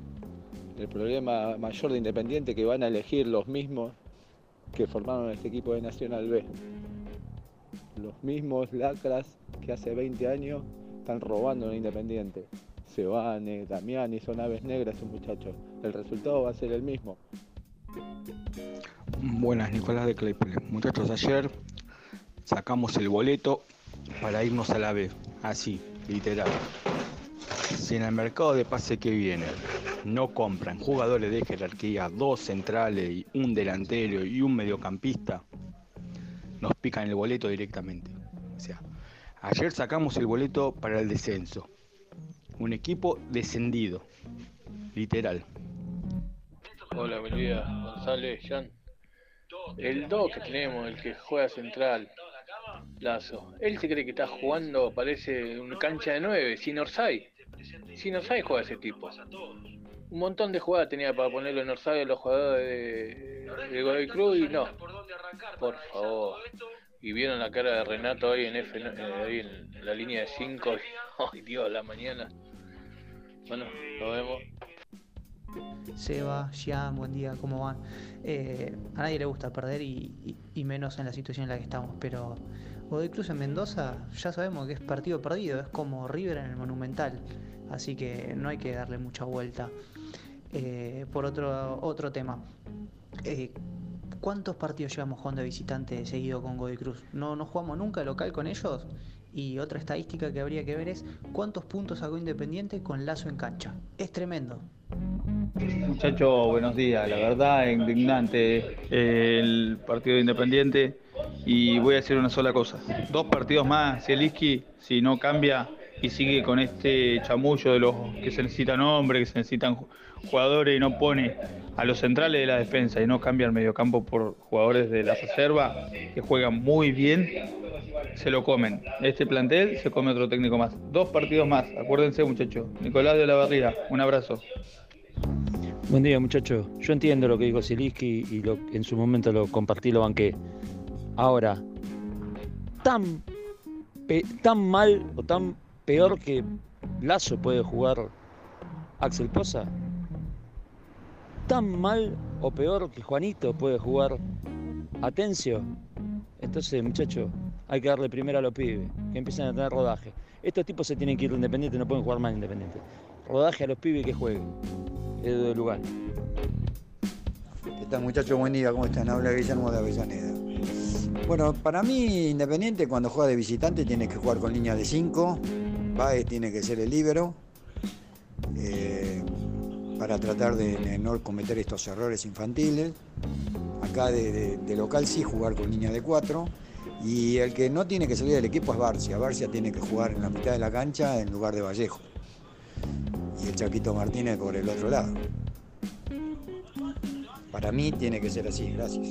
S20: el problema mayor de Independiente que van a elegir los mismos que formaron este equipo de Nacional B. Los mismos lacras que hace 20 años están robando en Independiente. Sebane, Damiani, son aves negras esos muchachos. El resultado va a ser el mismo.
S21: Buenas, Nicolás de Claypole. Muchachos, ayer sacamos el boleto para irnos a la B. Así, literal. Si en el mercado de pase que viene no compran jugadores de jerarquía, dos centrales, un delantero y un mediocampista, nos pican el boleto directamente. O sea, ayer sacamos el boleto para el descenso. Un equipo descendido, literal.
S22: Hola, buen día, González, Jan. El 2 que tenemos, el que juega central, Lazo. Él se cree que está jugando, parece una cancha de 9, sin Orsay. Sin Orsay juega ese tipo. Un montón de jugadas tenía para ponerlo en Orsay a los jugadores de, de Godoy Cruz y no. Por favor. Y vieron la cara de Renato ahí en F, eh, ahí en la línea de 5. Ay, Dios, la mañana. Bueno, nos vemos.
S23: Seba, Jean, buen día, ¿cómo van? Eh, a nadie le gusta perder y menos en la situación en la que estamos, pero Godoy Cruz en Mendoza ya sabemos que es partido perdido, es como River en el Monumental, así que no hay que darle mucha vuelta. Eh, por otro, otro tema, eh, ¿cuántos partidos llevamos jugando de visitante seguido con Godoy Cruz? No, no jugamos nunca local con ellos y otra estadística que habría que ver es cuántos puntos sacó Independiente con Lazo en cancha. Es tremendo.
S24: Muchachos, buenos días. La verdad, indignante eh, el partido de Independiente. Y voy a decir una sola cosa. Dos partidos más, Zielinski, si no cambia y sigue con este chamullo de los que se necesitan hombres, que se necesitan ju- jugadores y no pone a los centrales de la defensa y no cambia el mediocampo por jugadores de la reserva que juegan muy bien, se lo comen. Este plantel se come otro técnico más. Dos partidos más, acuérdense muchachos. Nicolás de la Barría, un abrazo.
S25: Buen día, muchachos. Yo entiendo lo que dijo Zielinski y lo, en su momento lo compartí, lo banqué. Ahora, tan, tan mal o tan peor que Lazo puede jugar Axel Poza. Tan mal o peor que Juanito puede jugar Atencio. Entonces, muchachos, hay que darle primero a los pibes, que empiecen a tener rodaje. Estos tipos se tienen que ir de Independiente, no pueden jugar más en Independiente. Rodaje a los pibes que jueguen. Edu de lugar.
S26: ¿Qué tal muchachos? Buen día, ¿cómo están? Habla Guillermo de Avellaneda. Bueno, para mí Independiente cuando juega de visitante tiene que jugar con línea de 5, Baez tiene que ser el líbero, eh, para tratar de, no cometer estos errores infantiles. Acá de- de local sí jugar con línea de 4. Y el que no tiene que salir del equipo es Barcia. Barcia tiene que jugar en la mitad de la cancha en lugar de Vallejo. Y el Chaquito Martínez por el otro lado. Para mí tiene que ser así, gracias.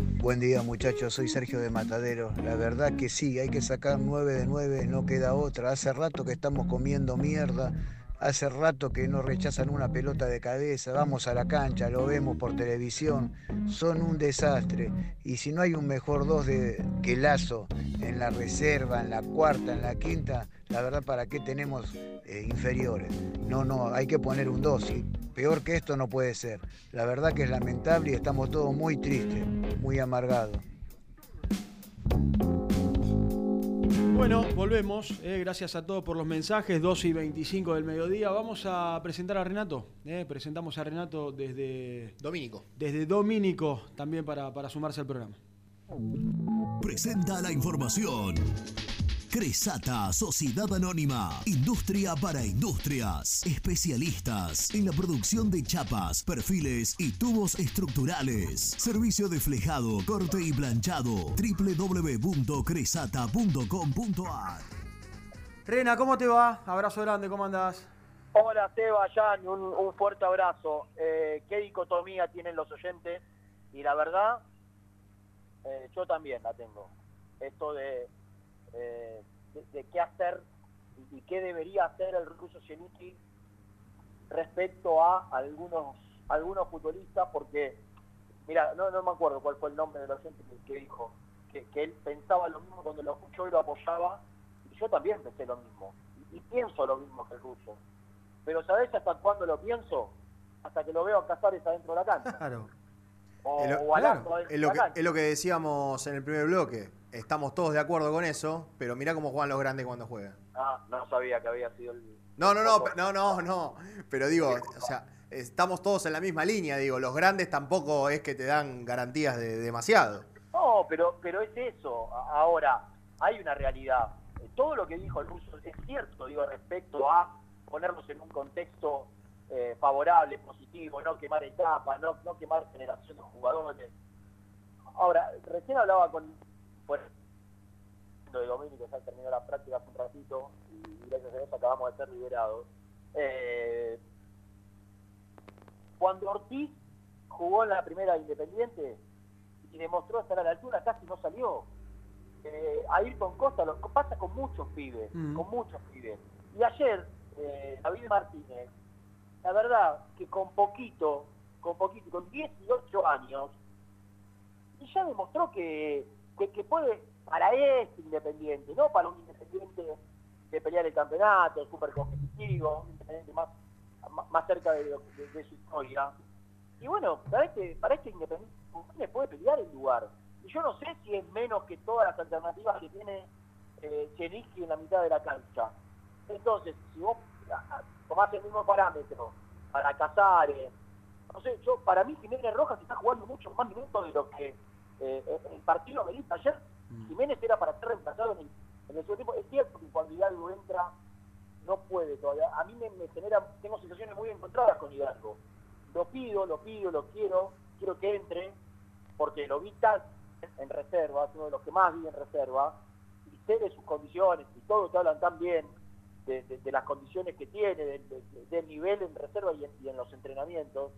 S27: Buen día muchachos, soy Sergio de Matadero. La verdad que sí, hay que sacar 9 de 9, no queda otra. Hace rato que estamos comiendo mierda, hace rato que no rechazan una pelota de cabeza, vamos a la cancha, lo vemos por televisión, son un desastre. Y si no hay un mejor dos de, que Lazo en la reserva, en la cuarta, en la quinta, la verdad para qué tenemos eh, inferiores. No, no, hay que poner un 2 y peor que esto no puede ser. La verdad que es lamentable y estamos todos muy tristes, muy amargados.
S9: Bueno, volvemos. eh, gracias a todos por los mensajes. 2 y 25 del mediodía. Vamos a presentar a Renato. eh, presentamos a Renato desde.
S10: Domínico.
S9: Desde Domínico también para, para sumarse al programa.
S11: Presenta la información. Cresata, Sociedad Anónima, Industria para Industrias, especialistas en la producción de chapas, perfiles y tubos estructurales. Servicio de flejado, corte y planchado. www.cresata.com.ar
S9: Rena, ¿cómo te va? Abrazo grande, ¿cómo andás?
S28: Hola Seba, Jan, un, un fuerte abrazo. Eh, ¿Qué dicotomía tienen los oyentes? Y la verdad, eh, yo también la tengo. Esto de, eh, de, de qué hacer y qué debería hacer el ruso Zelensky respecto a algunos algunos futbolistas, porque, mira, no, no me acuerdo cuál fue el nombre del oyente que, que dijo, que, que él pensaba lo mismo cuando lo escuchó y lo apoyaba, y yo también pensé lo mismo, y, y pienso lo mismo que el ruso. Pero ¿sabés hasta cuándo lo pienso? Hasta que lo veo a Casares adentro de la cancha.
S9: Claro.
S28: O,
S10: Es lo,
S28: o a Lazo adentro
S10: es
S28: de
S10: lo
S28: la
S10: que,
S28: cancha.
S10: es lo que decíamos en el primer bloque. Estamos todos de acuerdo con eso, pero mirá cómo juegan los grandes cuando juegan.
S28: Ah, no sabía que había sido el...
S10: No, no, no, no, no, no. Pero digo, o sea, estamos todos en la misma línea, digo, los grandes tampoco es que te dan garantías de demasiado.
S28: No, pero, pero es eso. Ahora, hay una realidad. Todo lo que dijo el ruso es cierto, digo, respecto a ponernos en un contexto eh, favorable, positivo, no quemar etapas, no, no quemar generación de jugadores. Ahora, recién hablaba con... Bueno, de Domínico, ya terminó la práctica hace un ratito y gracias a Dios acabamos de ser liberados. Eh, cuando Ortiz jugó en la primera Independiente y demostró estar a la altura, casi no salió. Eh, Ayrton Costa lo pasa con muchos pibes,
S9: Mm.
S28: con muchos pibes. Y ayer, eh, David Martínez, la verdad que con poquito, con poquito, con 18 años, y ya demostró que, que, puede, para este Independiente, no para un Independiente de pelear el campeonato, súper competitivo, un Independiente más, más- cerca de, de- de su historia. Y bueno, para este, para este Independiente le puede pelear el lugar. Y yo no sé si es menos que todas las alternativas que tiene eh, en la mitad de la cancha. Entonces, si vos tomás el mismo parámetro para Casares, no sé, yo para mí Jiménez Rojas está jugando muchos más minutos de lo que eh, el partido amerita ayer. Jiménez era para ser reemplazado en el, en el segundo tiempo. Es cierto que cuando Hidalgo entra no puede todavía. A mí me, me genera, tengo sensaciones muy encontradas con Hidalgo. Lo pido, lo pido, lo quiero, quiero que entre, porque lo vi tan en reserva, es uno de los que más vi en reserva, y sé de sus condiciones, y todos te hablan tan bien de, de- de las condiciones que tiene, de- de- de- del nivel en reserva y en, y en los entrenamientos.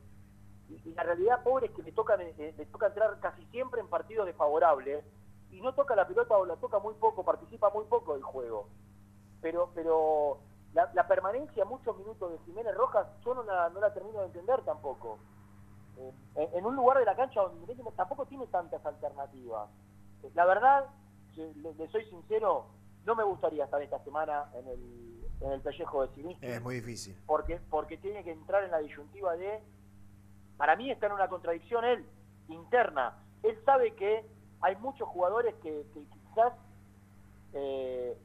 S28: Y, y la realidad, pobre, es que le toca, le toca entrar casi siempre en partidos desfavorables, y no toca la pelota o la toca muy poco, participa muy poco del juego. Pero, pero la, la permanencia muchos minutos de Jiménez Rojas, yo no la, no la termino de entender tampoco. Eh, en, en un lugar de la cancha donde tampoco tiene tantas alternativas. Eh, La verdad, le, le soy sincero, no me gustaría estar esta semana en el, en el pellejo de Sinistro,
S10: Es muy difícil.
S28: porque, porque tiene que entrar en la disyuntiva de... Para mí está en una contradicción él, interna. Él sabe que hay muchos jugadores que, quizás eh,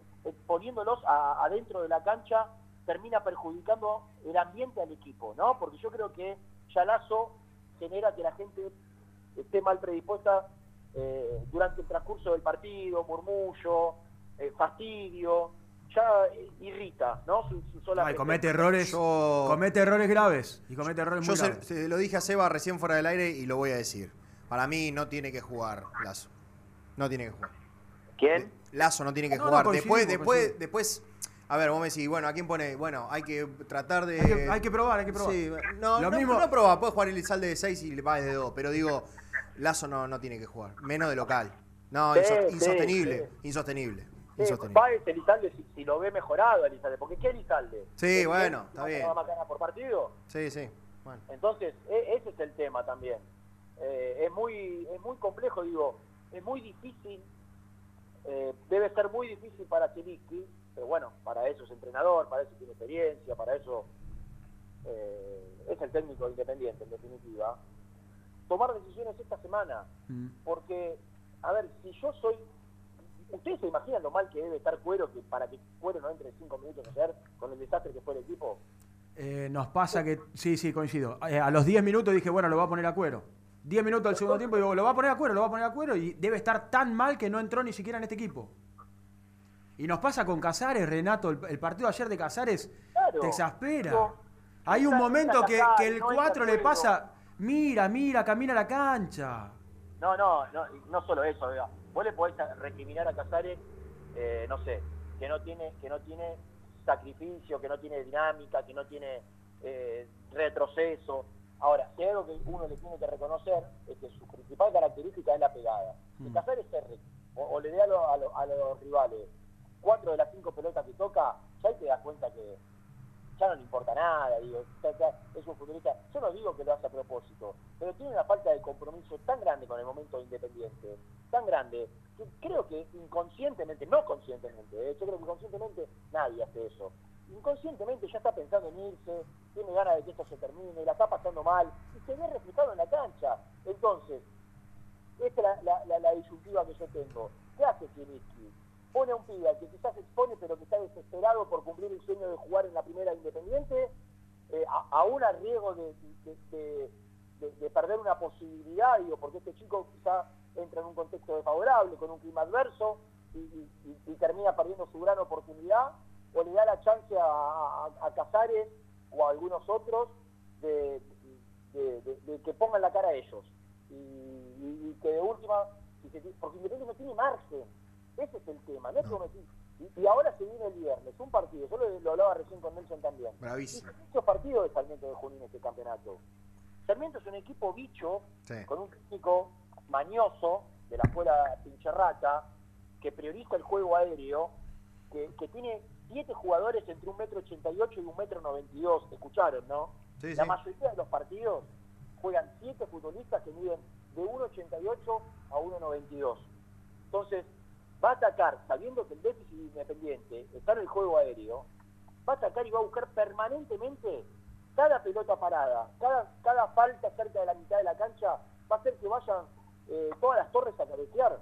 S28: poniéndolos a- adentro de la cancha termina perjudicando el ambiente al equipo, ¿no? Porque yo creo que Yalazo genera que la gente esté mal predispuesta eh, durante el transcurso del partido, murmullo, eh, fastidio, ya irrita, ¿no? Su, su sola
S29: Ay,
S28: presencia.
S29: comete errores, comete errores graves y comete errores
S10: Yo
S29: muy
S10: se,
S29: graves.
S10: se lo dije a Seba recién fuera del aire y lo voy a decir. Para mí no tiene que jugar Lazo. No tiene que jugar.
S28: ¿Quién?
S10: Lazo no tiene que
S29: No,
S10: jugar. después, después, después. A ver, vos me decís, bueno, ¿a quién pone? Bueno, hay que tratar de.
S29: Hay que, hay que probar, hay que probar.
S10: Sí, no,
S29: Lo
S10: no,
S29: mismo-
S10: no probar, puede jugar Elizalde de 6 y le va de 2, pero digo, Lazo no, no tiene que jugar, menos de local. No,
S28: Sí,
S10: inso-
S28: sí,
S10: insostenible,
S28: sí.
S10: insostenible,
S28: Sí,
S10: insostenible.
S28: Páez Elizalde si, si lo ve mejorado Elizalde, porque ¿qué Elizalde?
S10: Sí,
S28: ¿El
S10: bueno, está bien.
S28: ¿Va macana por partido?
S10: Sí, sí. Bueno.
S28: Entonces, e- ese es el tema también. Eh, es muy es muy complejo, digo, es muy difícil, eh, debe ser muy difícil para Zielinski, pero bueno, para eso es entrenador, para eso tiene experiencia, para eso eh, es el técnico independiente, en definitiva, tomar decisiones esta semana.
S29: Mm.
S28: Porque, a ver, si yo soy... ¿Ustedes se imaginan lo mal que debe estar Cuero que para que Cuero no entre cinco minutos ayer con el desastre que fue el equipo?
S29: Eh, nos pasa que, sí, sí, coincido. Eh, a los 10 minutos dije, bueno, lo va a poner a cuero. 10 minutos del segundo tiempo, digo, lo va a poner a cuero, lo va a poner a cuero y debe estar tan mal que no entró ni siquiera en este equipo. Y nos pasa con Casares, Renato, el, el partido ayer de Casares
S28: Claro.
S29: te exaspera.
S28: No.
S29: Hay un momento que, el
S28: no entra
S29: 4 le
S28: Cuero.
S29: pasa, mira, mira, camina la cancha.
S28: No, no, no, no solo eso, oiga. Vos le podés recriminar a Casares, eh, no sé, que no tiene, que no tiene sacrificio, que no tiene dinámica, que no tiene eh, retroceso. Ahora, si hay algo que uno le tiene que reconocer es que su principal característica es la pegada. Si
S29: Mm.
S28: Casares erre, o, o le dé a, lo- a lo- a los rivales cuatro de las cinco pelotas que toca, ya ahí te das cuenta que ya no le importa nada, digo, es un futbolista, yo no digo que lo hace a propósito, pero tiene una falta de compromiso tan grande con el momento de independiente, tan grande, que creo que inconscientemente, no conscientemente, ¿eh? yo creo que inconscientemente nadie hace eso. Inconscientemente ya está pensando en irse, tiene ganas de que esto se termine, la está pasando mal, y se ve reflejado en la cancha. Entonces, esta es la, la, la- disyuntiva que yo tengo. ¿Qué hace Zielinski? Pone a un pibe al que quizás expone, pero que está desesperado por cumplir el sueño de jugar en la primera Independiente, eh, a- aún a riesgo de, de- de- de- de perder una posibilidad, digo, porque este chico quizá entra en un contexto desfavorable, con un clima adverso, y, termina perdiendo su gran oportunidad, o le da la chance a, a- a Casares o a algunos otros de, que pongan la cara a ellos. Y, que de última, porque Independiente no tiene margen. Ese es el tema. No es como decir, y, y ahora se viene el viernes, un partido, yo lo, lo hablaba recién con Nelson también.
S10: Bravísimo.
S28: Muchos partidos de Sarmiento de Junín este campeonato. Sarmiento es un equipo bicho,
S10: Sí.
S28: con un técnico mañoso de la escuela Pincherrata, que prioriza el juego aéreo, que, que tiene siete jugadores entre un metro ochenta y ocho y un metro noventa y dos, escucharon, ¿no?
S10: Sí,
S28: la
S10: sí.
S28: mayoría de los partidos juegan siete futbolistas que miden de 1,88 a 1,92. Entonces, va a atacar, sabiendo que el déficit independiente está en el juego aéreo, va a atacar y va a buscar permanentemente cada pelota parada, cada, cada falta cerca de la mitad de la cancha, va a hacer que vayan eh, todas las torres a cabecear.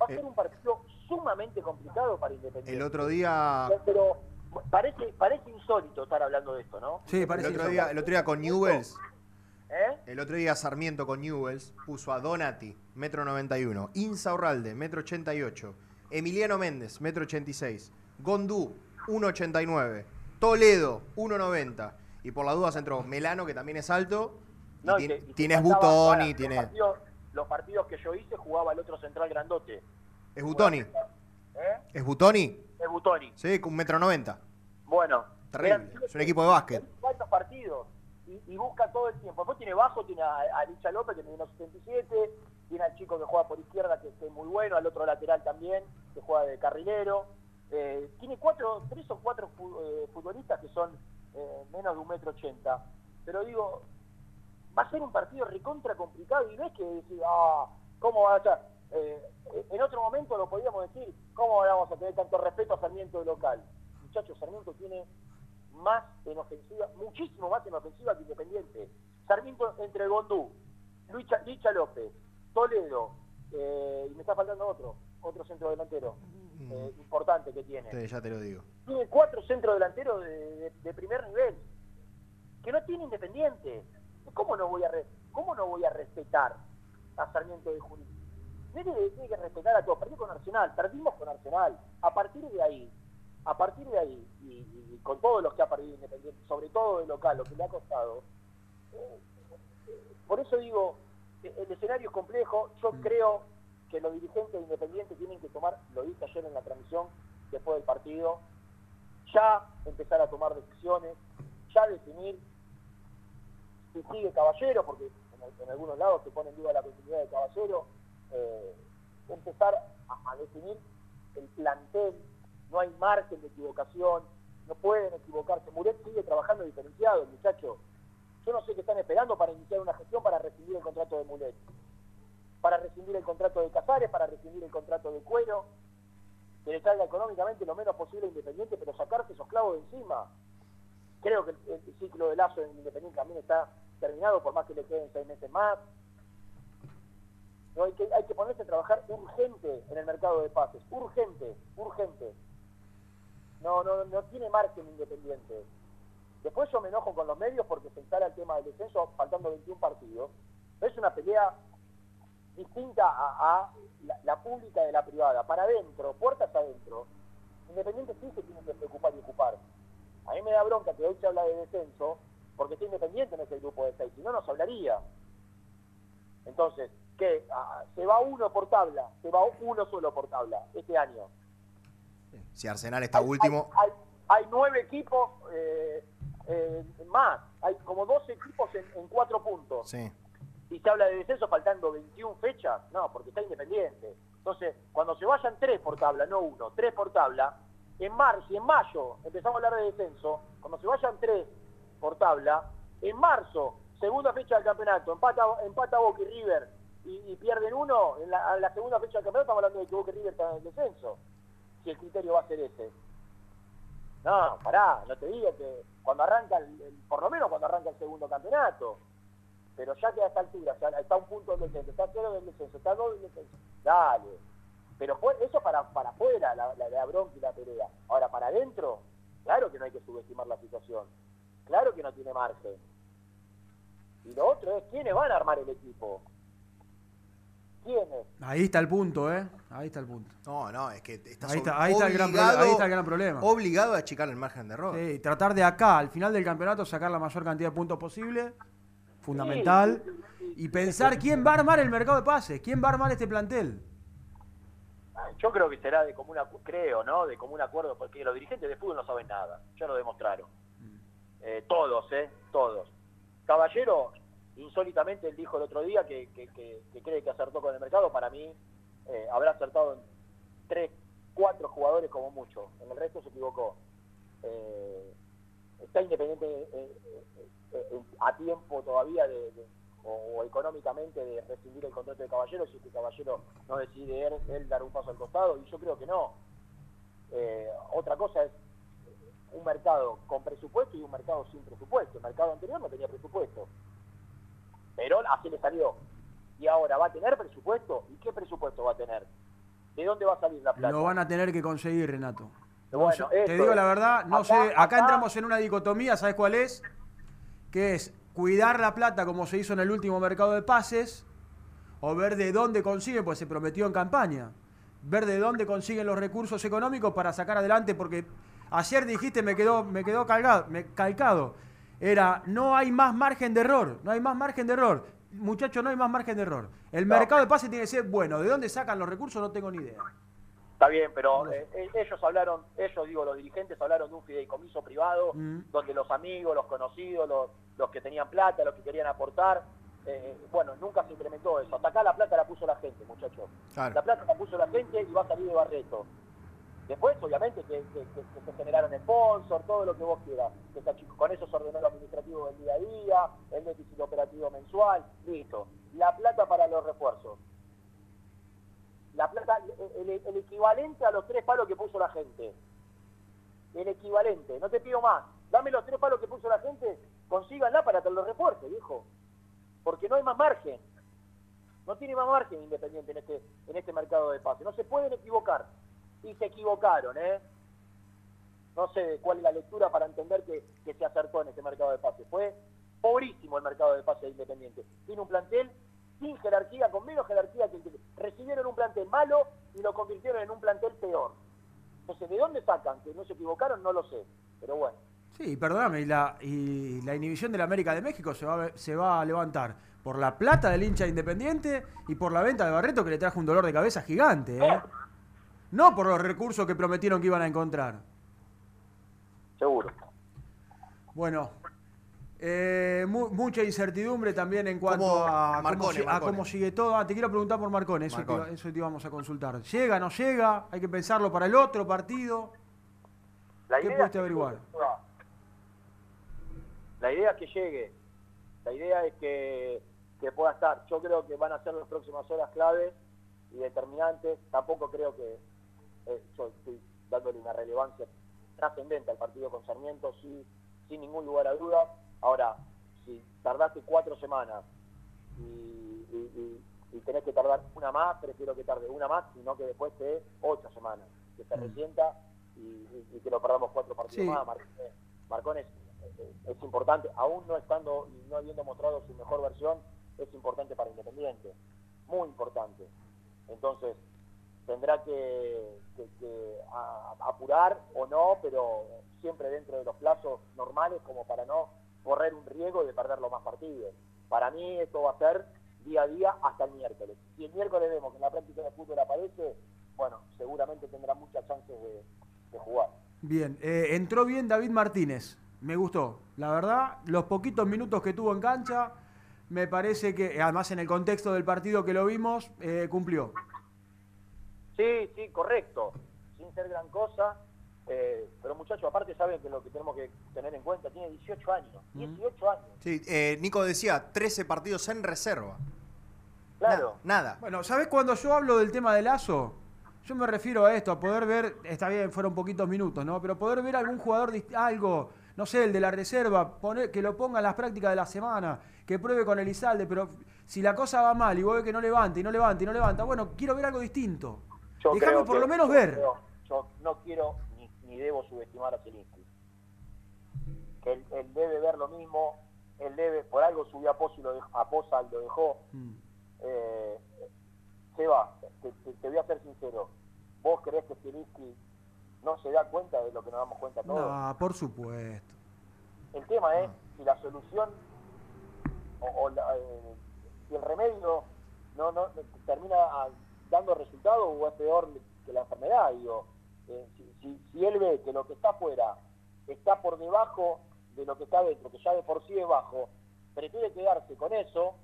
S28: Va a ser un partido sumamente complicado para Independiente.
S10: El otro día,
S28: Pero parece, parece insólito estar hablando de esto, ¿no?
S29: Sí, parece
S10: el otro
S29: insólito.
S10: día, el otro día con Newells,
S28: ¿Eh?
S10: el otro día Sarmiento con Newells puso a Donati, metro 91, Insaurralde, metro 88, Emiliano Méndez, metro 86, Gondú, 1,89, Toledo, 1,90. Y por las dudas entró Melano, que también es alto,
S28: No, y y
S10: tienes Butoni,
S28: los
S10: tiene...
S28: partidos- Los partidos que yo hice jugaba el otro central grandote.
S10: ¿Es Butoni?
S28: ¿Eh?
S10: ¿Es Butoni?
S28: Es Butoni.
S10: Sí, con un metro 90.
S28: Bueno.
S10: Terrible.
S28: eran-
S10: Es un equipo de básquet.
S28: cuántos partidos y, busca todo el tiempo. Después tiene bajo, tiene a, a Licha López que mide unos 77, tiene al chico que juega por izquierda que, es muy bueno, al otro lateral también, que juega de carrilero. Eh, tiene cuatro, tres o cuatro eh, futbolistas que son eh, menos de un metro ochenta. Pero digo, va a ser un partido recontra complicado y no es que decir, ah, ¿cómo va a ser? Eh, en otro momento lo podíamos decir, ¿cómo vamos a tener tanto respeto a Sarmiento de local? Muchachos, Sarmiento tiene más en ofensiva, muchísimo más en ofensiva que Independiente. Sarmiento entre Gondú, Lucha, Licha López, Toledo, eh, y me está faltando otro, otro centro delantero eh, importante que tiene.
S10: Sí, ya te lo digo.
S28: Tiene cuatro centros delanteros de, de- de primer nivel que no tiene Independiente. ¿Cómo no voy a re- cómo no voy a respetar a Sarmiento de Junín? Tiene, tiene que respetar a todos. Perdí con Arsenal, perdimos con Arsenal. A partir de ahí, a partir de ahí, y, y con todos los que ha perdido Independiente, sobre todo de local, lo que le ha costado, eh, por eso digo, eh, el escenario es complejo. Yo creo que los dirigentes de Independiente tienen que tomar, lo dije ayer en la transmisión, después del partido, ya empezar a tomar decisiones, ya definir si sigue Caballero, porque en, en algunos lados se pone en duda la continuidad de Caballero, eh, empezar a, a definir el plantel, no hay margen de equivocación, no pueden equivocarse. Muret sigue trabajando diferenciado, muchacho. Yo no sé qué están esperando para iniciar una gestión para rescindir el contrato de Mulet, para rescindir el contrato de Casares, para rescindir el contrato de Cuero, que le salga económicamente lo menos posible Independiente, pero sacarse esos clavos de encima. Creo que el, ciclo de Lazo en Independiente también está terminado, por más que le queden seis meses más. Hay, que, hay que ponerse a trabajar urgente en el mercado de pases, urgente, urgente. No, no, no tiene margen Independiente. Después yo me enojo con los medios porque se instala el tema del descenso faltando 21 partidos. Es una pelea distinta a, la, pública de la privada. Para adentro, puertas adentro. Independiente sí se tiene que preocupar y ocupar. A mí me da bronca que hoy se habla de descenso porque está Independiente en ese grupo de seis. Si no, nos hablaría. Entonces, ¿qué? Ah, se va uno por tabla. Se va uno solo por tabla este año.
S10: Si Arsenal está último,
S28: Hay, hay nueve equipos eh, eh, más. Hay como 12 equipos en, en cuatro puntos.
S10: sí.
S28: Y se habla de descenso faltando 21 fechas. No, porque está Independiente. Entonces, cuando se vayan tres por tabla, no uno, tres por tabla, en marzo y en mayo empezamos a hablar de descenso. Cuando se vayan tres por tabla, en marzo, segunda fecha del campeonato, empata, empata Boca y River y, y pierden uno, en la, en la segunda fecha del campeonato estamos hablando de que Boca y River están en el descenso. Si el criterio va a ser ese. No, pará, no te digo que cuando arranca, el, por lo menos cuando arranca el segundo campeonato. Pero ya que a esta altura, ya está un punto del descenso, está cero del descenso, está dos del descenso, dale. Pero eso para, para afuera, la, la, la bronca y la pelea. Ahora, para adentro, claro que no hay que subestimar la situación. Claro que no tiene margen. Y lo otro es, ¿quiénes van a armar el equipo? ¿Quiénes?
S29: Ahí está el punto, ¿eh? Ahí está el punto.
S10: No, no, es que estás
S29: Ahí está, ahí está el gran. Ahí está el gran problema.
S10: Obligado a achicar el margen de error.
S29: Sí, tratar de acá, al final del campeonato, sacar la mayor cantidad de puntos posible. Fundamental. Y pensar quién va a armar el mercado de pases, quién va a armar este plantel.
S28: Yo creo que será de común acuerdo, creo, ¿no? De común acuerdo, porque los dirigentes de fútbol no saben nada. Ya lo demostraron. Eh, todos, ¿eh? Todos. Caballero, insólitamente, él dijo el otro día que, que- que- cree que acertó con el mercado. Para mí, eh, habrá acertado en tres, cuatro jugadores como mucho. En el resto se equivocó. Eh, está Independiente eh, eh, eh, a tiempo todavía de, o, o económicamente de rescindir el contrato de Caballero si este Caballero no decide él, él dar un paso al costado y yo creo que no. Otra cosa es un mercado con presupuesto y un mercado sin presupuesto. El mercado anterior no tenía presupuesto. Pero así le salió. Y ahora va a tener presupuesto. ¿Y qué presupuesto va a tener? ¿De dónde va a salir la plata?
S29: Lo van a tener que conseguir, Renato.
S28: Bueno,
S29: te digo
S28: es.
S29: la verdad, no
S28: Acá-
S29: sé, acá,
S28: acá-
S29: entramos en una dicotomía, ¿sabes cuál es? Que es cuidar la plata como se hizo en el último mercado de pases, o ver de dónde consiguen, pues se prometió en campaña, ver de dónde consiguen los recursos económicos para sacar adelante, porque ayer dijiste, me quedó, me quedó calgado, me, calcado, era, no hay más margen de error, no hay más margen de error. Muchachos, no hay más margen de error. El
S28: No.
S29: mercado de pases tiene que ser bueno. ¿De dónde sacan los recursos? No tengo ni idea.
S28: Está bien, pero eh, eh, ellos hablaron, ellos digo, los dirigentes hablaron de un fideicomiso privado,
S29: Mm.
S28: donde los amigos, los conocidos, los, los que tenían plata, los que querían aportar, eh, bueno, nunca se implementó eso. Hasta acá la plata la puso la gente, muchachos.
S10: Claro.
S28: La plata la puso la gente y va a salir de Barreto. Después, obviamente, que, se generaron sponsors, todo lo que vos quieras. Con eso se ordenó lo administrativo del día a día, el déficit operativo mensual, listo. La plata para los refuerzos. La plata, el, el- el equivalente a los tres palos que puso la gente. El equivalente, no te pido más. Dame los tres palos que puso la gente, consíganla para que los refuerce, viejo. Porque no hay más margen. No tiene más margen Independiente en este, en este mercado de pase. No se pueden equivocar. Y se equivocaron, ¿eh? No sé cuál es la lectura para entender que, que se acertó en este mercado de pase. Fue pobrísimo el mercado de pase de Independiente. Tiene un plantel sin jerarquía, con menos jerarquía que el que recibieron un plantel malo y lo convirtieron en un plantel peor. Entonces, ¿de dónde sacan? Que no se equivocaron, no lo sé. Pero bueno.
S9: Sí, perdóname, y la, y la inhibición de la América de México se va, a- se va a levantar por la plata del hincha independiente y por la venta de Barreto que le trajo un dolor de cabeza gigante, ¿eh? No por los recursos que prometieron que iban a encontrar.
S28: Seguro.
S9: Bueno, eh, mu- mucha incertidumbre también en cuanto
S10: Como
S9: a, cómo, a cómo sigue todo. Ah, te quiero preguntar por Marcone, eso, Te, eso te íbamos a consultar. ¿Llega, no llega? Hay que pensarlo para el otro partido.
S28: La
S9: ¿Qué
S28: idea
S9: pudiste
S28: es que
S9: averiguar?
S28: llegue. La idea es que llegue. La idea es que, que pueda estar. Yo creo que van a ser las próximas horas claves y determinantes. Tampoco creo que eh, yo estoy dándole una relevancia trascendente al partido con Sarmiento, sí, sin ningún lugar a duda. Ahora, si tardaste cuatro semanas y, y- y- y tenés que tardar una más, prefiero que tarde una más y no que después te dé ocho semanas, que se resienta y, que lo perdamos cuatro partidos
S9: Sí.
S28: más. Mar- Marcón es, eh, es importante, aún no estando y no habiendo mostrado su mejor versión, es importante para Independiente, muy importante. Entonces, tendrá que, que- a- apurar o no, pero siempre dentro de los plazos normales como para no correr un riesgo de perder los más partidos. Para mí esto va a ser día a día hasta el miércoles. Si el miércoles vemos que en la práctica de fútbol aparece, bueno, seguramente tendrá muchas chances de, de jugar.
S9: Bien, eh, entró bien David Martínez. Me gustó. La verdad, los poquitos minutos que tuvo en cancha, me parece que, además en el contexto del partido que lo vimos, eh, cumplió.
S28: Sí, sí, correcto. Sin ser gran cosa. eh, pero muchachos, aparte saben que lo que tenemos que tener en cuenta, tiene 18 años. 18 años.
S10: Sí, eh, Nico decía 13 partidos en reserva.
S28: Claro.
S10: Nada.
S9: Bueno, ¿sabés cuando yo hablo del tema del Lazo? Yo me refiero a esto, a poder ver, está bien, fueron poquitos minutos, ¿no? Pero poder ver algún jugador, dist- algo, no sé, el de la reserva, poner, que lo ponga en las prácticas de la semana, que pruebe con Elizalde, pero si la cosa va mal y vos ves que no levanta y no levanta y no levanta, bueno, quiero ver algo distinto.
S28: Yo
S9: Déjame
S28: creo
S9: por
S28: que-
S9: lo menos
S28: yo
S9: ver.
S28: creo- yo no quiero ni, ni debo subestimar a Zielinski. Que él, él debe ver lo mismo, él debe, por algo subió a Pozo y lo dejó, a Poza lo dejó.
S9: Mm.
S28: Eh, Seba, te, te- te voy a ser sincero, ¿vos creés que Zielinski no se da cuenta de lo que nos damos cuenta todos?
S9: No, por supuesto.
S28: El tema es si la solución o, o la, eh, si el remedio no, no termina ah, dando resultado o es peor que la enfermedad. Digo, Eh, si, él ve que lo que está afuera está por debajo de lo que está dentro, que ya de por sí es bajo, prefiere quedarse con eso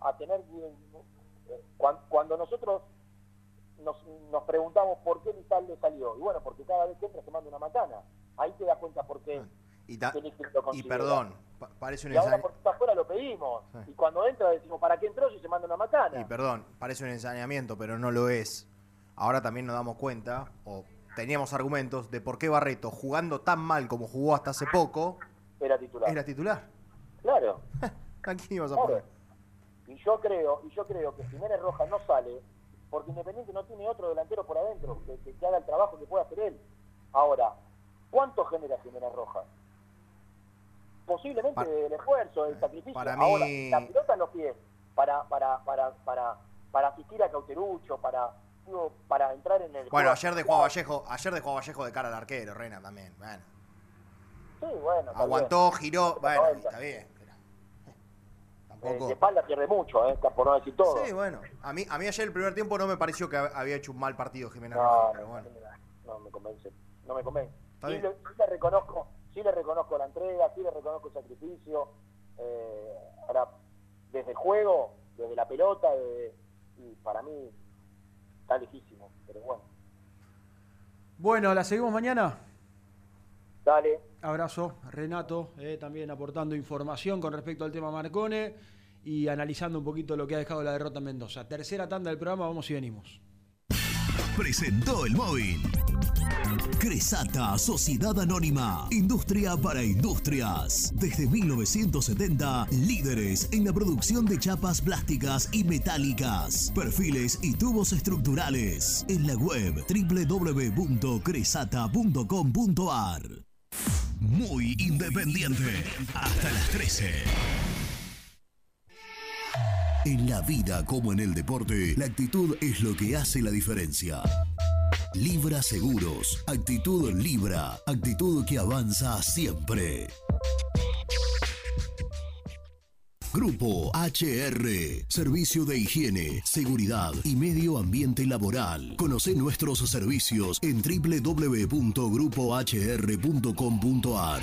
S28: a tener eh, cuan- cuando nosotros nos, nos preguntamos por qué Lizalde salió, y bueno, porque cada vez que entra se manda una macana. Ahí te das cuenta por qué.
S10: Y, perdón, pa- parece un
S28: Y ahora está afuera lo pedimos.
S10: Sí.
S28: Y cuando entra decimos, ¿para qué entró si se manda una macana?
S10: Y perdón, parece un ensañamiento, pero no lo es. Ahora también nos damos cuenta, o teníamos argumentos, de por qué Barreto, jugando tan mal como jugó hasta hace poco,
S28: Era titular.
S10: era titular.
S28: Claro.
S10: ¿A quién ibas a poner?
S28: Y yo creo, y yo creo que Jiménez Rojas no sale porque Independiente no tiene otro delantero por adentro que, que- que haga el trabajo que pueda hacer él. Ahora, ¿cuánto genera Jiménez Rojas? Posiblemente
S10: Pa-
S28: el esfuerzo, el sacrificio.
S10: para
S28: Ahora, la pelota en los pies para, para, para, para, para asistir a Cauterucho, para, digo, para entrar en el
S10: Bueno, ayer dejó a Vallejo, ayer dejó a Vallejo de cara al arquero, Reina también. Bueno,
S28: Sí, bueno.
S10: aguantó,
S28: bien.
S10: giró, bueno, está bien. eh,
S28: Eh, de espalda pierde mucho, eh, por no decir todo.
S10: Sí, bueno. A mí, a mí ayer el primer tiempo no me pareció que hab- había hecho un mal partido Jiménez
S28: No,
S10: Rojas, pero bueno.
S28: no me convence, no me convence.
S10: Bien.
S28: le, sí le reconozco, sí le reconozco la entrega, sí le reconozco el sacrificio. eh, ahora, desde el juego, desde la pelota, desde- y para mí está lejísimo, pero bueno.
S9: Bueno, ¿la seguimos mañana?
S28: Dale.
S9: Abrazo, Renato, eh, también aportando información con respecto al tema Marcone y analizando un poquito lo que ha dejado la derrota en Mendoza. Tercera tanda del programa, vamos y venimos.
S11: Presentó el móvil. Cresata, Sociedad Anónima, Industria para Industrias. Desde 1970, líderes en la producción de chapas plásticas y metálicas, perfiles y tubos estructurales. En la web www.cresata.com.ar. Muy independiente. Hasta las 13. En la vida como en el deporte, la actitud es lo que hace la diferencia. Libra Seguros, actitud Libra, actitud que avanza siempre. Grupo HR, Servicio de Higiene, Seguridad y Medio Ambiente Laboral. Conoce nuestros servicios en www.grupohr.com.ar.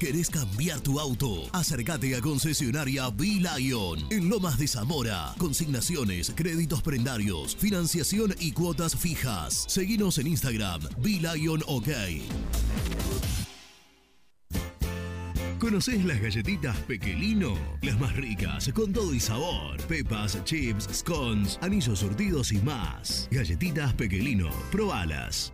S11: ¿Querés cambiar tu auto? Acércate a concesionaria B-Lion en Lomas de Zamora. Consignaciones, créditos prendarios, financiación y cuotas fijas. Seguinos en Instagram, B-Lion OK. ¿Conocés las galletitas Pequelino? Las más ricas, con todo y sabor. Pepas, chips, scones, anillos surtidos y más. Galletitas Pequelino, probalas.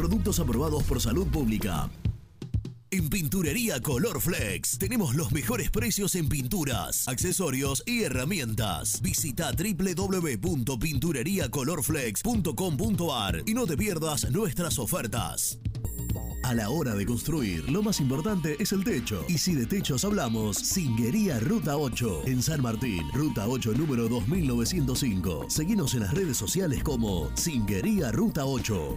S11: Productos aprobados por salud pública. En Pinturería Color Flex tenemos los mejores precios en pinturas, accesorios y herramientas. Visita www.pintureriacolorflex.com.ar y no te pierdas nuestras ofertas. A la hora de construir, lo más importante es el techo. Y si de techos hablamos, Singuería Ruta 8, en San Martín, Ruta 8 número 2905. Seguinos en las redes sociales como Singuería Ruta 8.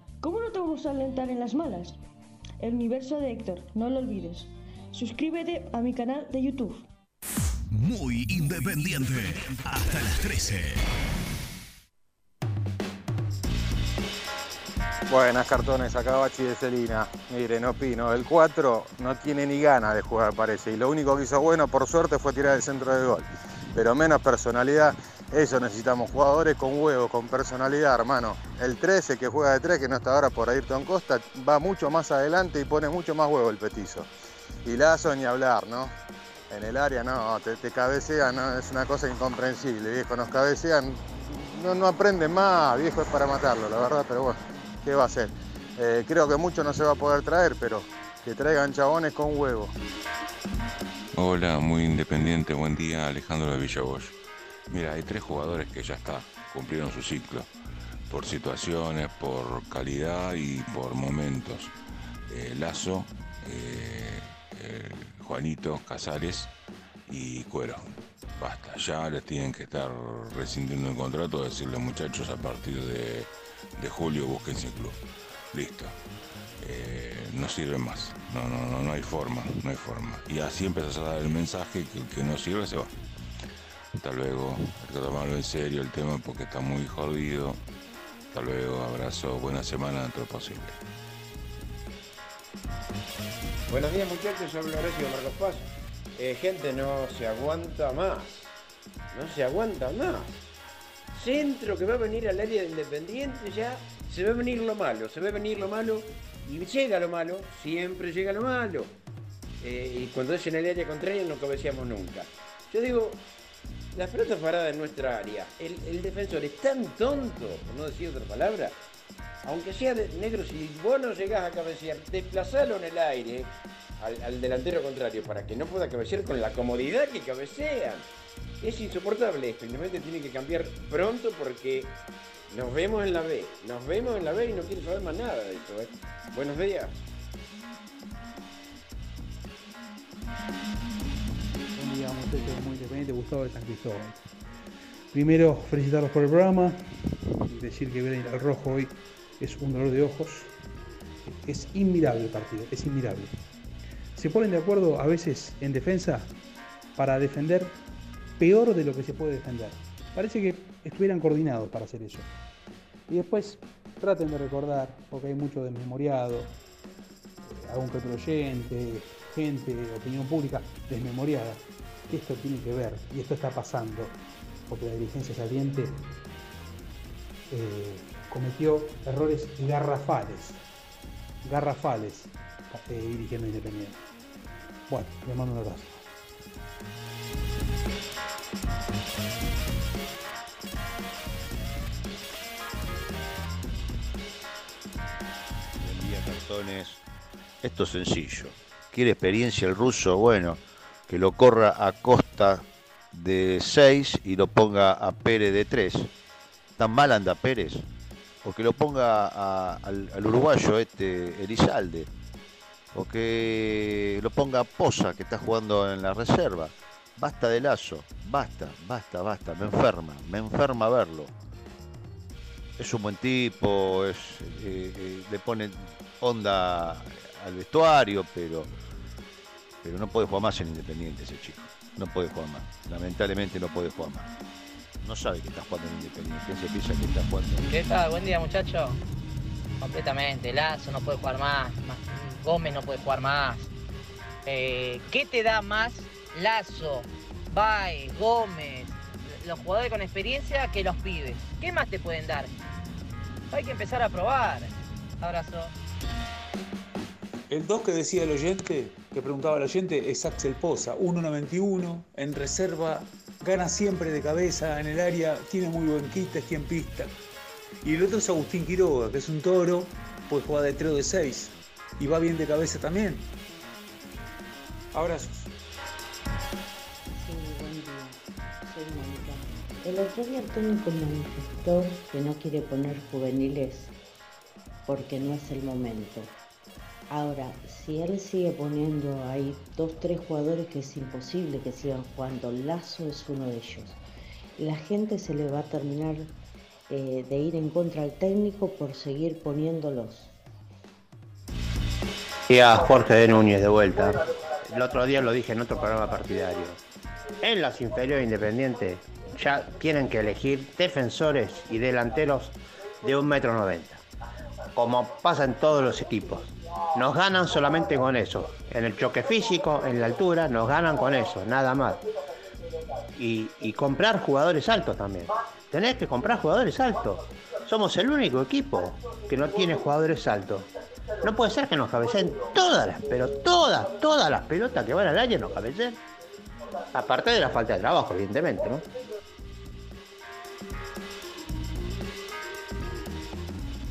S30: ¿cómo no te vamos a alentar en las malas? El universo de Héctor, no lo olvides. Suscríbete a mi canal de YouTube.
S11: Muy independiente. Hasta las 13.
S31: Buenas cartones, acá Bachi de Celina. Miren, opino, el 4 no tiene ni ganas de jugar parece. Y lo único que hizo bueno, por suerte, fue tirar el centro del gol. Pero menos personalidad, eso necesitamos. Jugadores con huevo, con personalidad, hermano. El 13 que juega de 3, que no está ahora por Ayrton Costa, va mucho más adelante y pone mucho más huevo el petizo. Y Lazo ni hablar, ¿no? En el área no, te, cabecean, ¿no? es una cosa incomprensible, viejo, nos cabecean, no, no aprenden más, viejo, es para matarlo, la verdad, pero bueno, ¿qué va a hacer? Eh, creo que mucho no se va a poder traer, pero que traigan chabones con huevo.
S32: Hola, muy independiente, buen día, Alejandro de Villaboy. Mira, hay tres jugadores que ya está, cumplieron su ciclo, por situaciones, por calidad y por momentos. Eh, Lazo, eh, eh, Juanito, Casares y Cuero. Basta, ya les tienen que estar rescindiendo el contrato, decirle muchachos a partir de, julio búsquense el club. Listo. No sirve más. No, no, no, no hay forma, no hay forma. Y así empezás a dar el mensaje que el que no sirve se va. Hasta luego, hay que tomarlo en serio el tema porque está muy jodido. Hasta luego, abrazo, buena semana dentro posible.
S33: Buenos días muchachos, hablo Horacio de Marcos Paz. Eh, gente, no se aguanta más. No se aguanta más. Centro que va a venir al área de Independiente ya, se ve venir lo malo, se ve venir lo malo y llega lo malo, siempre llega lo malo. Eh, y cuando es en el área contraria no cabeceamos nunca. Yo digo, la pelota parada en nuestra área, el, defensor es tan tonto, por no decir otra palabra, aunque sea negro, si vos no llegás a cabecear, desplazalo en el aire al, delantero contrario para que no pueda cabecear con la comodidad que cabecean. Es insoportable esto, Independiente tiene que cambiar pronto porque nos vemos en la B, nos vemos en la B y no quiero saber más nada de esto. ¿eh? Buenos días.
S34: Buen día, muchachos, muy independiente, Gustavo de San Cristóbal. Primero, felicitarlos por el programa, decir que ver al rojo hoy es un dolor de ojos. Es inmirable el partido, es inmirable. Se ponen de acuerdo a veces en defensa para defender peor de lo que se puede defender. Parece que estuvieran coordinados para hacer eso. Y después traten de recordar, porque hay mucho desmemoriado, eh, algún que gente, opinión pública desmemoriada, esto tiene que ver y esto está pasando, porque la dirigencia saliente eh, cometió errores garrafales, garrafales eh, dirigiendo Independiente. Bueno, le mando un abrazo.
S35: Cartones. Esto es sencillo. ¿Quiere experiencia el ruso? Bueno, que lo corra a Costa de 6 y lo ponga a Pérez de 3. ¿Tan mal anda Pérez? O que lo ponga al, uruguayo este Elizalde. O que lo ponga a Poza, que está jugando en la reserva. Basta de lazo. Basta, basta, basta. Me enferma. Me enferma verlo. es un buen tipo, eh, eh, le pone onda al vestuario, pero, pero no puede jugar más en Independiente ese chico. No puede jugar más. Lamentablemente no puede jugar más. No sabe que está jugando en Independiente. Se piensa que está jugando
S36: ¿Qué tal? Buen día, muchacho. Completamente. Lazo no puede jugar más. Gómez no puede jugar más. Eh, ¿Qué te da más Lazo, Baez, Gómez, los jugadores con experiencia que los pibes? ¿Qué más te pueden dar? Hay que empezar a probar. Abrazo.
S37: El 2 que decía el oyente, que preguntaba el oyente, es Axel Poza, 1.91, en reserva, gana siempre de cabeza en el área, tiene muy buen quita, es quien pista. Y el otro es Agustín Quiroga, que es un toro, puede jugar de 3 o de 6, y va bien de cabeza también. Abrazos.
S38: Sí, buen día. Soy. El otro día técnico manifestó que no quiere poner juveniles porque no es el momento. Ahora, si él sigue poniendo ahí dos, tres jugadores que es imposible que sigan jugando, Lazo es uno de ellos. La gente se le va a terminar eh, de ir en contra al técnico por seguir poniéndolos.
S39: Y a Jorge de Núñez de vuelta. El otro día lo dije en otro programa partidario. En las inferiores independientes ya tienen que elegir defensores y delanteros de un metro noventa. Como pasa en todos los equipos. Nos ganan solamente con eso. En el choque físico, en la altura, nos ganan con eso, nada más. Y, comprar jugadores altos también. Tenés que comprar jugadores altos. Somos el único equipo que no tiene jugadores altos. No puede ser que nos cabeceen todas las, pero todas, todas las pelotas que van al área nos cabeceen. Aparte de la falta de trabajo, evidentemente, ¿no?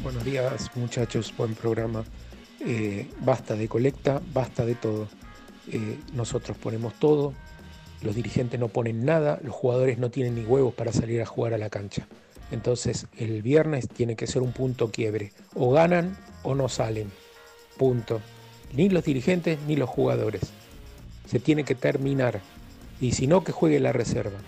S40: Buenos días muchachos, buen programa. Eh, basta de colecta, basta de todo. Eh, nosotros ponemos todo, los dirigentes no ponen nada, los jugadores no tienen ni huevos para salir a jugar a la cancha. Entonces el viernes tiene que ser un punto quiebre. O ganan o no salen. Punto. Ni los dirigentes ni los jugadores. Se tiene que terminar. Y si no, que juegue la reserva.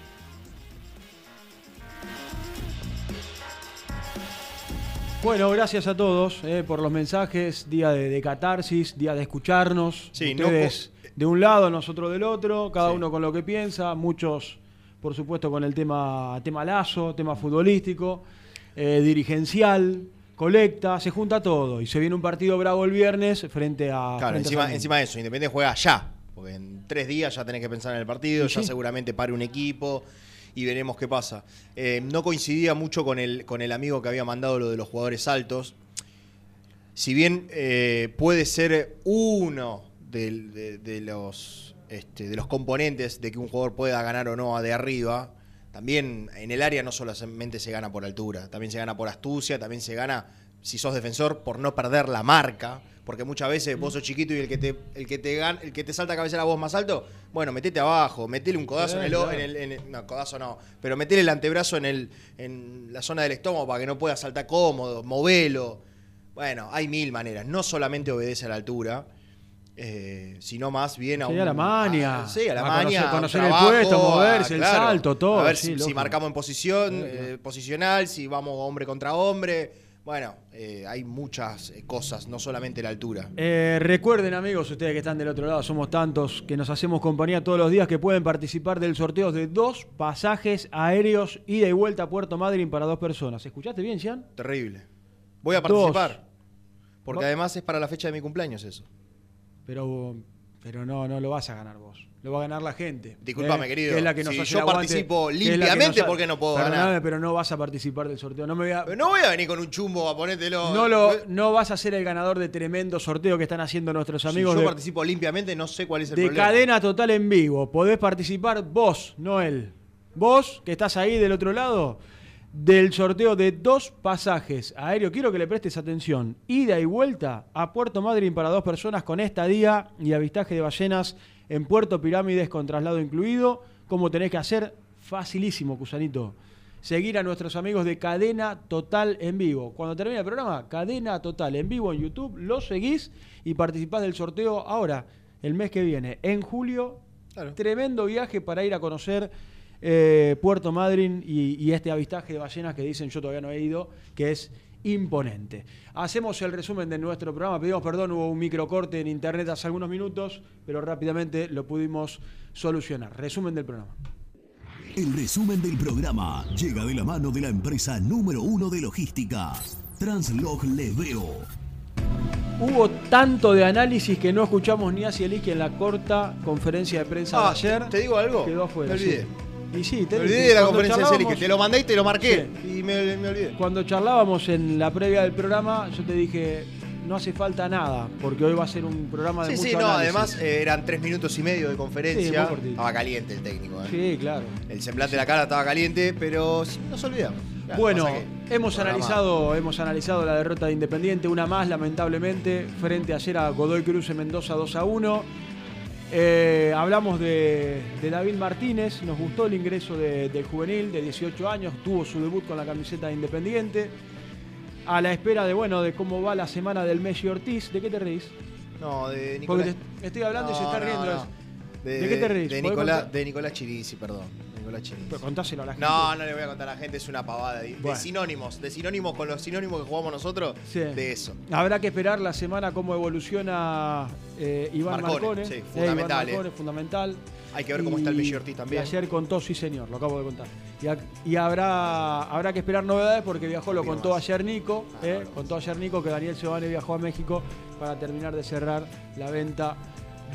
S9: Bueno, gracias a todos eh, por los mensajes, día de, de catarsis, día de escucharnos.
S10: Sí, no
S9: Ustedes de un lado, nosotros del otro, cada uno con lo que piensa, muchos, por supuesto, con el tema, tema lazo, tema futbolístico, eh, dirigencial, colecta, se junta todo y se viene un partido bravo el viernes frente a...
S10: Claro,
S9: frente
S10: encima, de eso, Independiente juega ya. Porque en tres días ya tenés que pensar en el partido, ya
S9: sí.
S10: seguramente pare un equipo y veremos qué pasa. Eh, no coincidía mucho con el, con el amigo que había mandado lo de los jugadores altos. Si bien eh, puede ser uno de los, este, de los componentes de que un jugador pueda ganar o no de arriba, también en el área no solamente se gana por altura, también se gana por astucia, también se gana, si sos defensor, por no perder la marca. Porque muchas veces vos sos chiquito y el que te, el que te gan- el que te salta a cabeza la voz más alto, bueno, metete abajo, metele un codazo en el, en el- en el- No, codazo no. Pero metele el antebrazo en el, en la zona del estómago para que no pueda saltar cómodo, movelo. Bueno, hay mil maneras. No solamente obedece a la altura, eh, sino más bien a
S9: Sí,
S10: un.
S9: a la maña.
S10: a- sí, a la
S9: A conocer-
S10: a
S9: el puesto, moverse, el salto, todo,
S10: A ver
S9: sí,
S10: si, si marcamos en posición, eh, posicional, si vamos hombre contra hombre. Bueno, eh, hay muchas eh, cosas, no solamente la altura.
S9: Eh, recuerden amigos, ustedes que están del otro lado, somos tantos que nos hacemos compañía todos los días que pueden participar del sorteo de dos pasajes aéreos ida y vuelta a Puerto Madryn para dos personas. ¿Escuchaste bien, Cian?
S10: Terrible. Voy a
S9: Dos.
S10: participar. Porque además es para la fecha de mi cumpleaños eso.
S9: Pero, pero no, no lo vas a ganar vos. Lo va a ganar la gente.
S10: Disculpame,
S9: ¿eh?
S10: querido.
S9: Que es la que nos
S10: Si
S9: hace
S10: yo
S9: el aguante,
S10: participo limpiamente,
S9: nos ha-
S10: ¿por qué no puedo
S9: Perdóname,
S10: ganar?
S9: pero no vas a participar del sorteo. No me voy a,
S10: Pero no voy a venir con un chumbo a ponértelo.
S9: no, lo, no vas a ser el ganador de tremendo sorteo que están haciendo nuestros
S10: Si
S9: amigos
S10: yo
S9: de,
S10: participo limpiamente, no sé cuál es el
S9: de
S10: problema.
S9: cadena total en vivo. Podés participar vos, no él. Vos, que estás ahí del otro lado, del sorteo de dos pasajes aéreos. Quiero que le prestes atención. Ida y vuelta a Puerto Madryn para dos personas con estadía y avistaje de ballenas en Puerto Pirámides con traslado incluido. ¿Cómo tenés que hacer? Facilísimo, Cusanito. Seguir a nuestros amigos de Cadena Total en vivo. Cuando termine el programa, Cadena Total en vivo en YouTube, lo seguís y participás del sorteo ahora, el mes que viene, en julio. Tremendo viaje para ir a conocer eh, Puerto Madryn y, y este avistaje de ballenas que dicen yo todavía no he ido, que es imponente. Hacemos el resumen de nuestro programa. Pedimos perdón, hubo un microcorte en internet hace algunos minutos, pero rápidamente lo pudimos solucionar. Resumen del programa.
S11: El resumen del programa llega de la mano de la empresa número uno de logística, Translog Leveo.
S9: Hubo tanto de análisis que no escuchamos ni a Cielisqui en la corta conferencia de prensa de
S10: Ah,
S9: ayer.
S10: ¿te, te digo algo?
S9: Quedó afuera.
S10: Me olvidé.
S9: sí. Y sí, te
S10: Me olvidé de la conferencia de serie, que te lo mandé y te lo marqué.
S9: Sí.
S10: Y me, me olvidé.
S9: Cuando charlábamos en la previa del programa, yo te dije, no hace falta nada, porque hoy va a ser un programa de
S10: Sí,
S9: mucho
S10: sí, no,
S9: análisis.
S10: además eh, eran tres minutos y medio de conferencia. estaba caliente el técnico. eh.
S9: Sí, claro.
S10: El semblante de la cara estaba caliente, pero sí, nos olvidamos. Claro,
S9: Bueno,
S10: que-
S9: hemos analizado, hemos analizado la derrota de Independiente, una más lamentablemente, frente ayer a Godoy Cruz en Mendoza 2 a 1. Eh, hablamos de, de David Martínez, nos gustó el ingreso de- del juvenil de 18 años, tuvo su debut con la camiseta de Independiente. A la espera de bueno de cómo va la semana del Messi Ortiz, ¿de qué te reís?
S10: No, de
S9: Porque
S10: Nicolás.
S9: te- estoy hablando y se está
S10: no,
S9: riendo.
S10: no.
S9: ¿De, qué te reís?
S10: De
S9: ¿Podés
S10: Nicolás, de Nicolás Chirisi, perdón. Chirisi.
S9: Pero contáselo a la gente.
S10: No, no le voy a contar a la gente, es una pavada. De, sinónimos, de sinónimos con los sinónimos que jugamos nosotros,
S9: Sí.
S10: de eso.
S9: Habrá que esperar la semana cómo evoluciona eh, Iván
S10: Marcone,
S9: Marcone.
S10: sí,
S9: Eh,
S10: fundamental,
S9: Iván Marcone,
S10: eh.
S9: fundamental.
S10: Hay que ver cómo está el Ortiz también.
S9: y ayer contó, sí señor, lo acabo de contar. Y, a- y habrá, habrá que esperar novedades porque viajó, lo contó ayer Nico,
S10: Ah,
S9: eh, contó ayer Nico que Daniel Giovanni viajó a México para terminar de cerrar la venta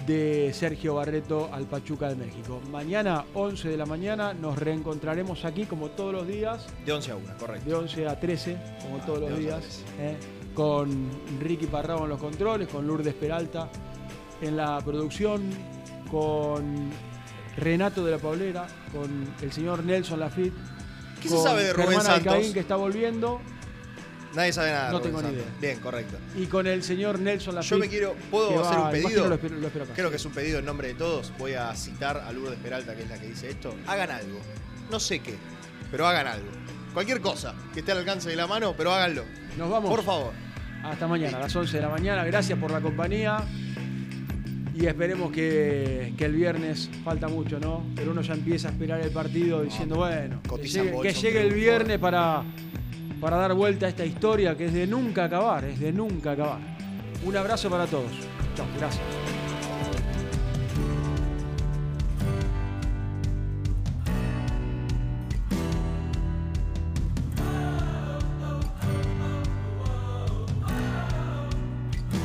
S9: de Sergio Barreto al Pachuca de México. Mañana, 11 de la mañana, nos reencontraremos aquí como todos los días.
S10: De 11 a 1, correcto.
S9: De 11 a 13, como todos
S10: de
S9: los
S10: 11 a
S9: días, ¿eh? con Ricky Parrado en los controles, con Lourdes Peralta en la producción, con Renato de la Paulera, con el señor Nelson Lafitte,
S10: ¿Qué se
S9: con
S10: sabe de Rubén
S9: Germán
S10: Santos?
S9: Alcaín, que está volviendo,
S10: Nadie sabe nada.
S9: No
S10: Rubén
S9: tengo ni
S10: Santos. Bien, correcto.
S9: y con el señor Nelson Lafitte.
S10: Yo me quiero.
S9: que
S10: ¿Puedo hacer un
S9: imagino
S10: pedido?
S9: lo espero- lo espero acá.
S10: Creo que es un pedido en nombre de todos. Voy a citar a Lourdes Peralta, que es la que dice esto. Hagan algo. No sé qué, pero hagan algo. Cualquier cosa que esté al alcance de la mano, pero háganlo.
S9: Nos vamos.
S10: Por favor.
S9: Hasta mañana, a las 11 de la mañana. Gracias por la compañía. Y esperemos que, que el viernes falta mucho, ¿no? Pero uno ya empieza a esperar el partido diciendo, bueno, que
S10: Cotizan
S9: llegue, que
S10: bolsa,
S9: llegue el
S10: triunfo.
S9: viernes para, para dar vuelta a esta historia que es de nunca acabar, es de nunca acabar. Un abrazo para todos. Chao, gracias.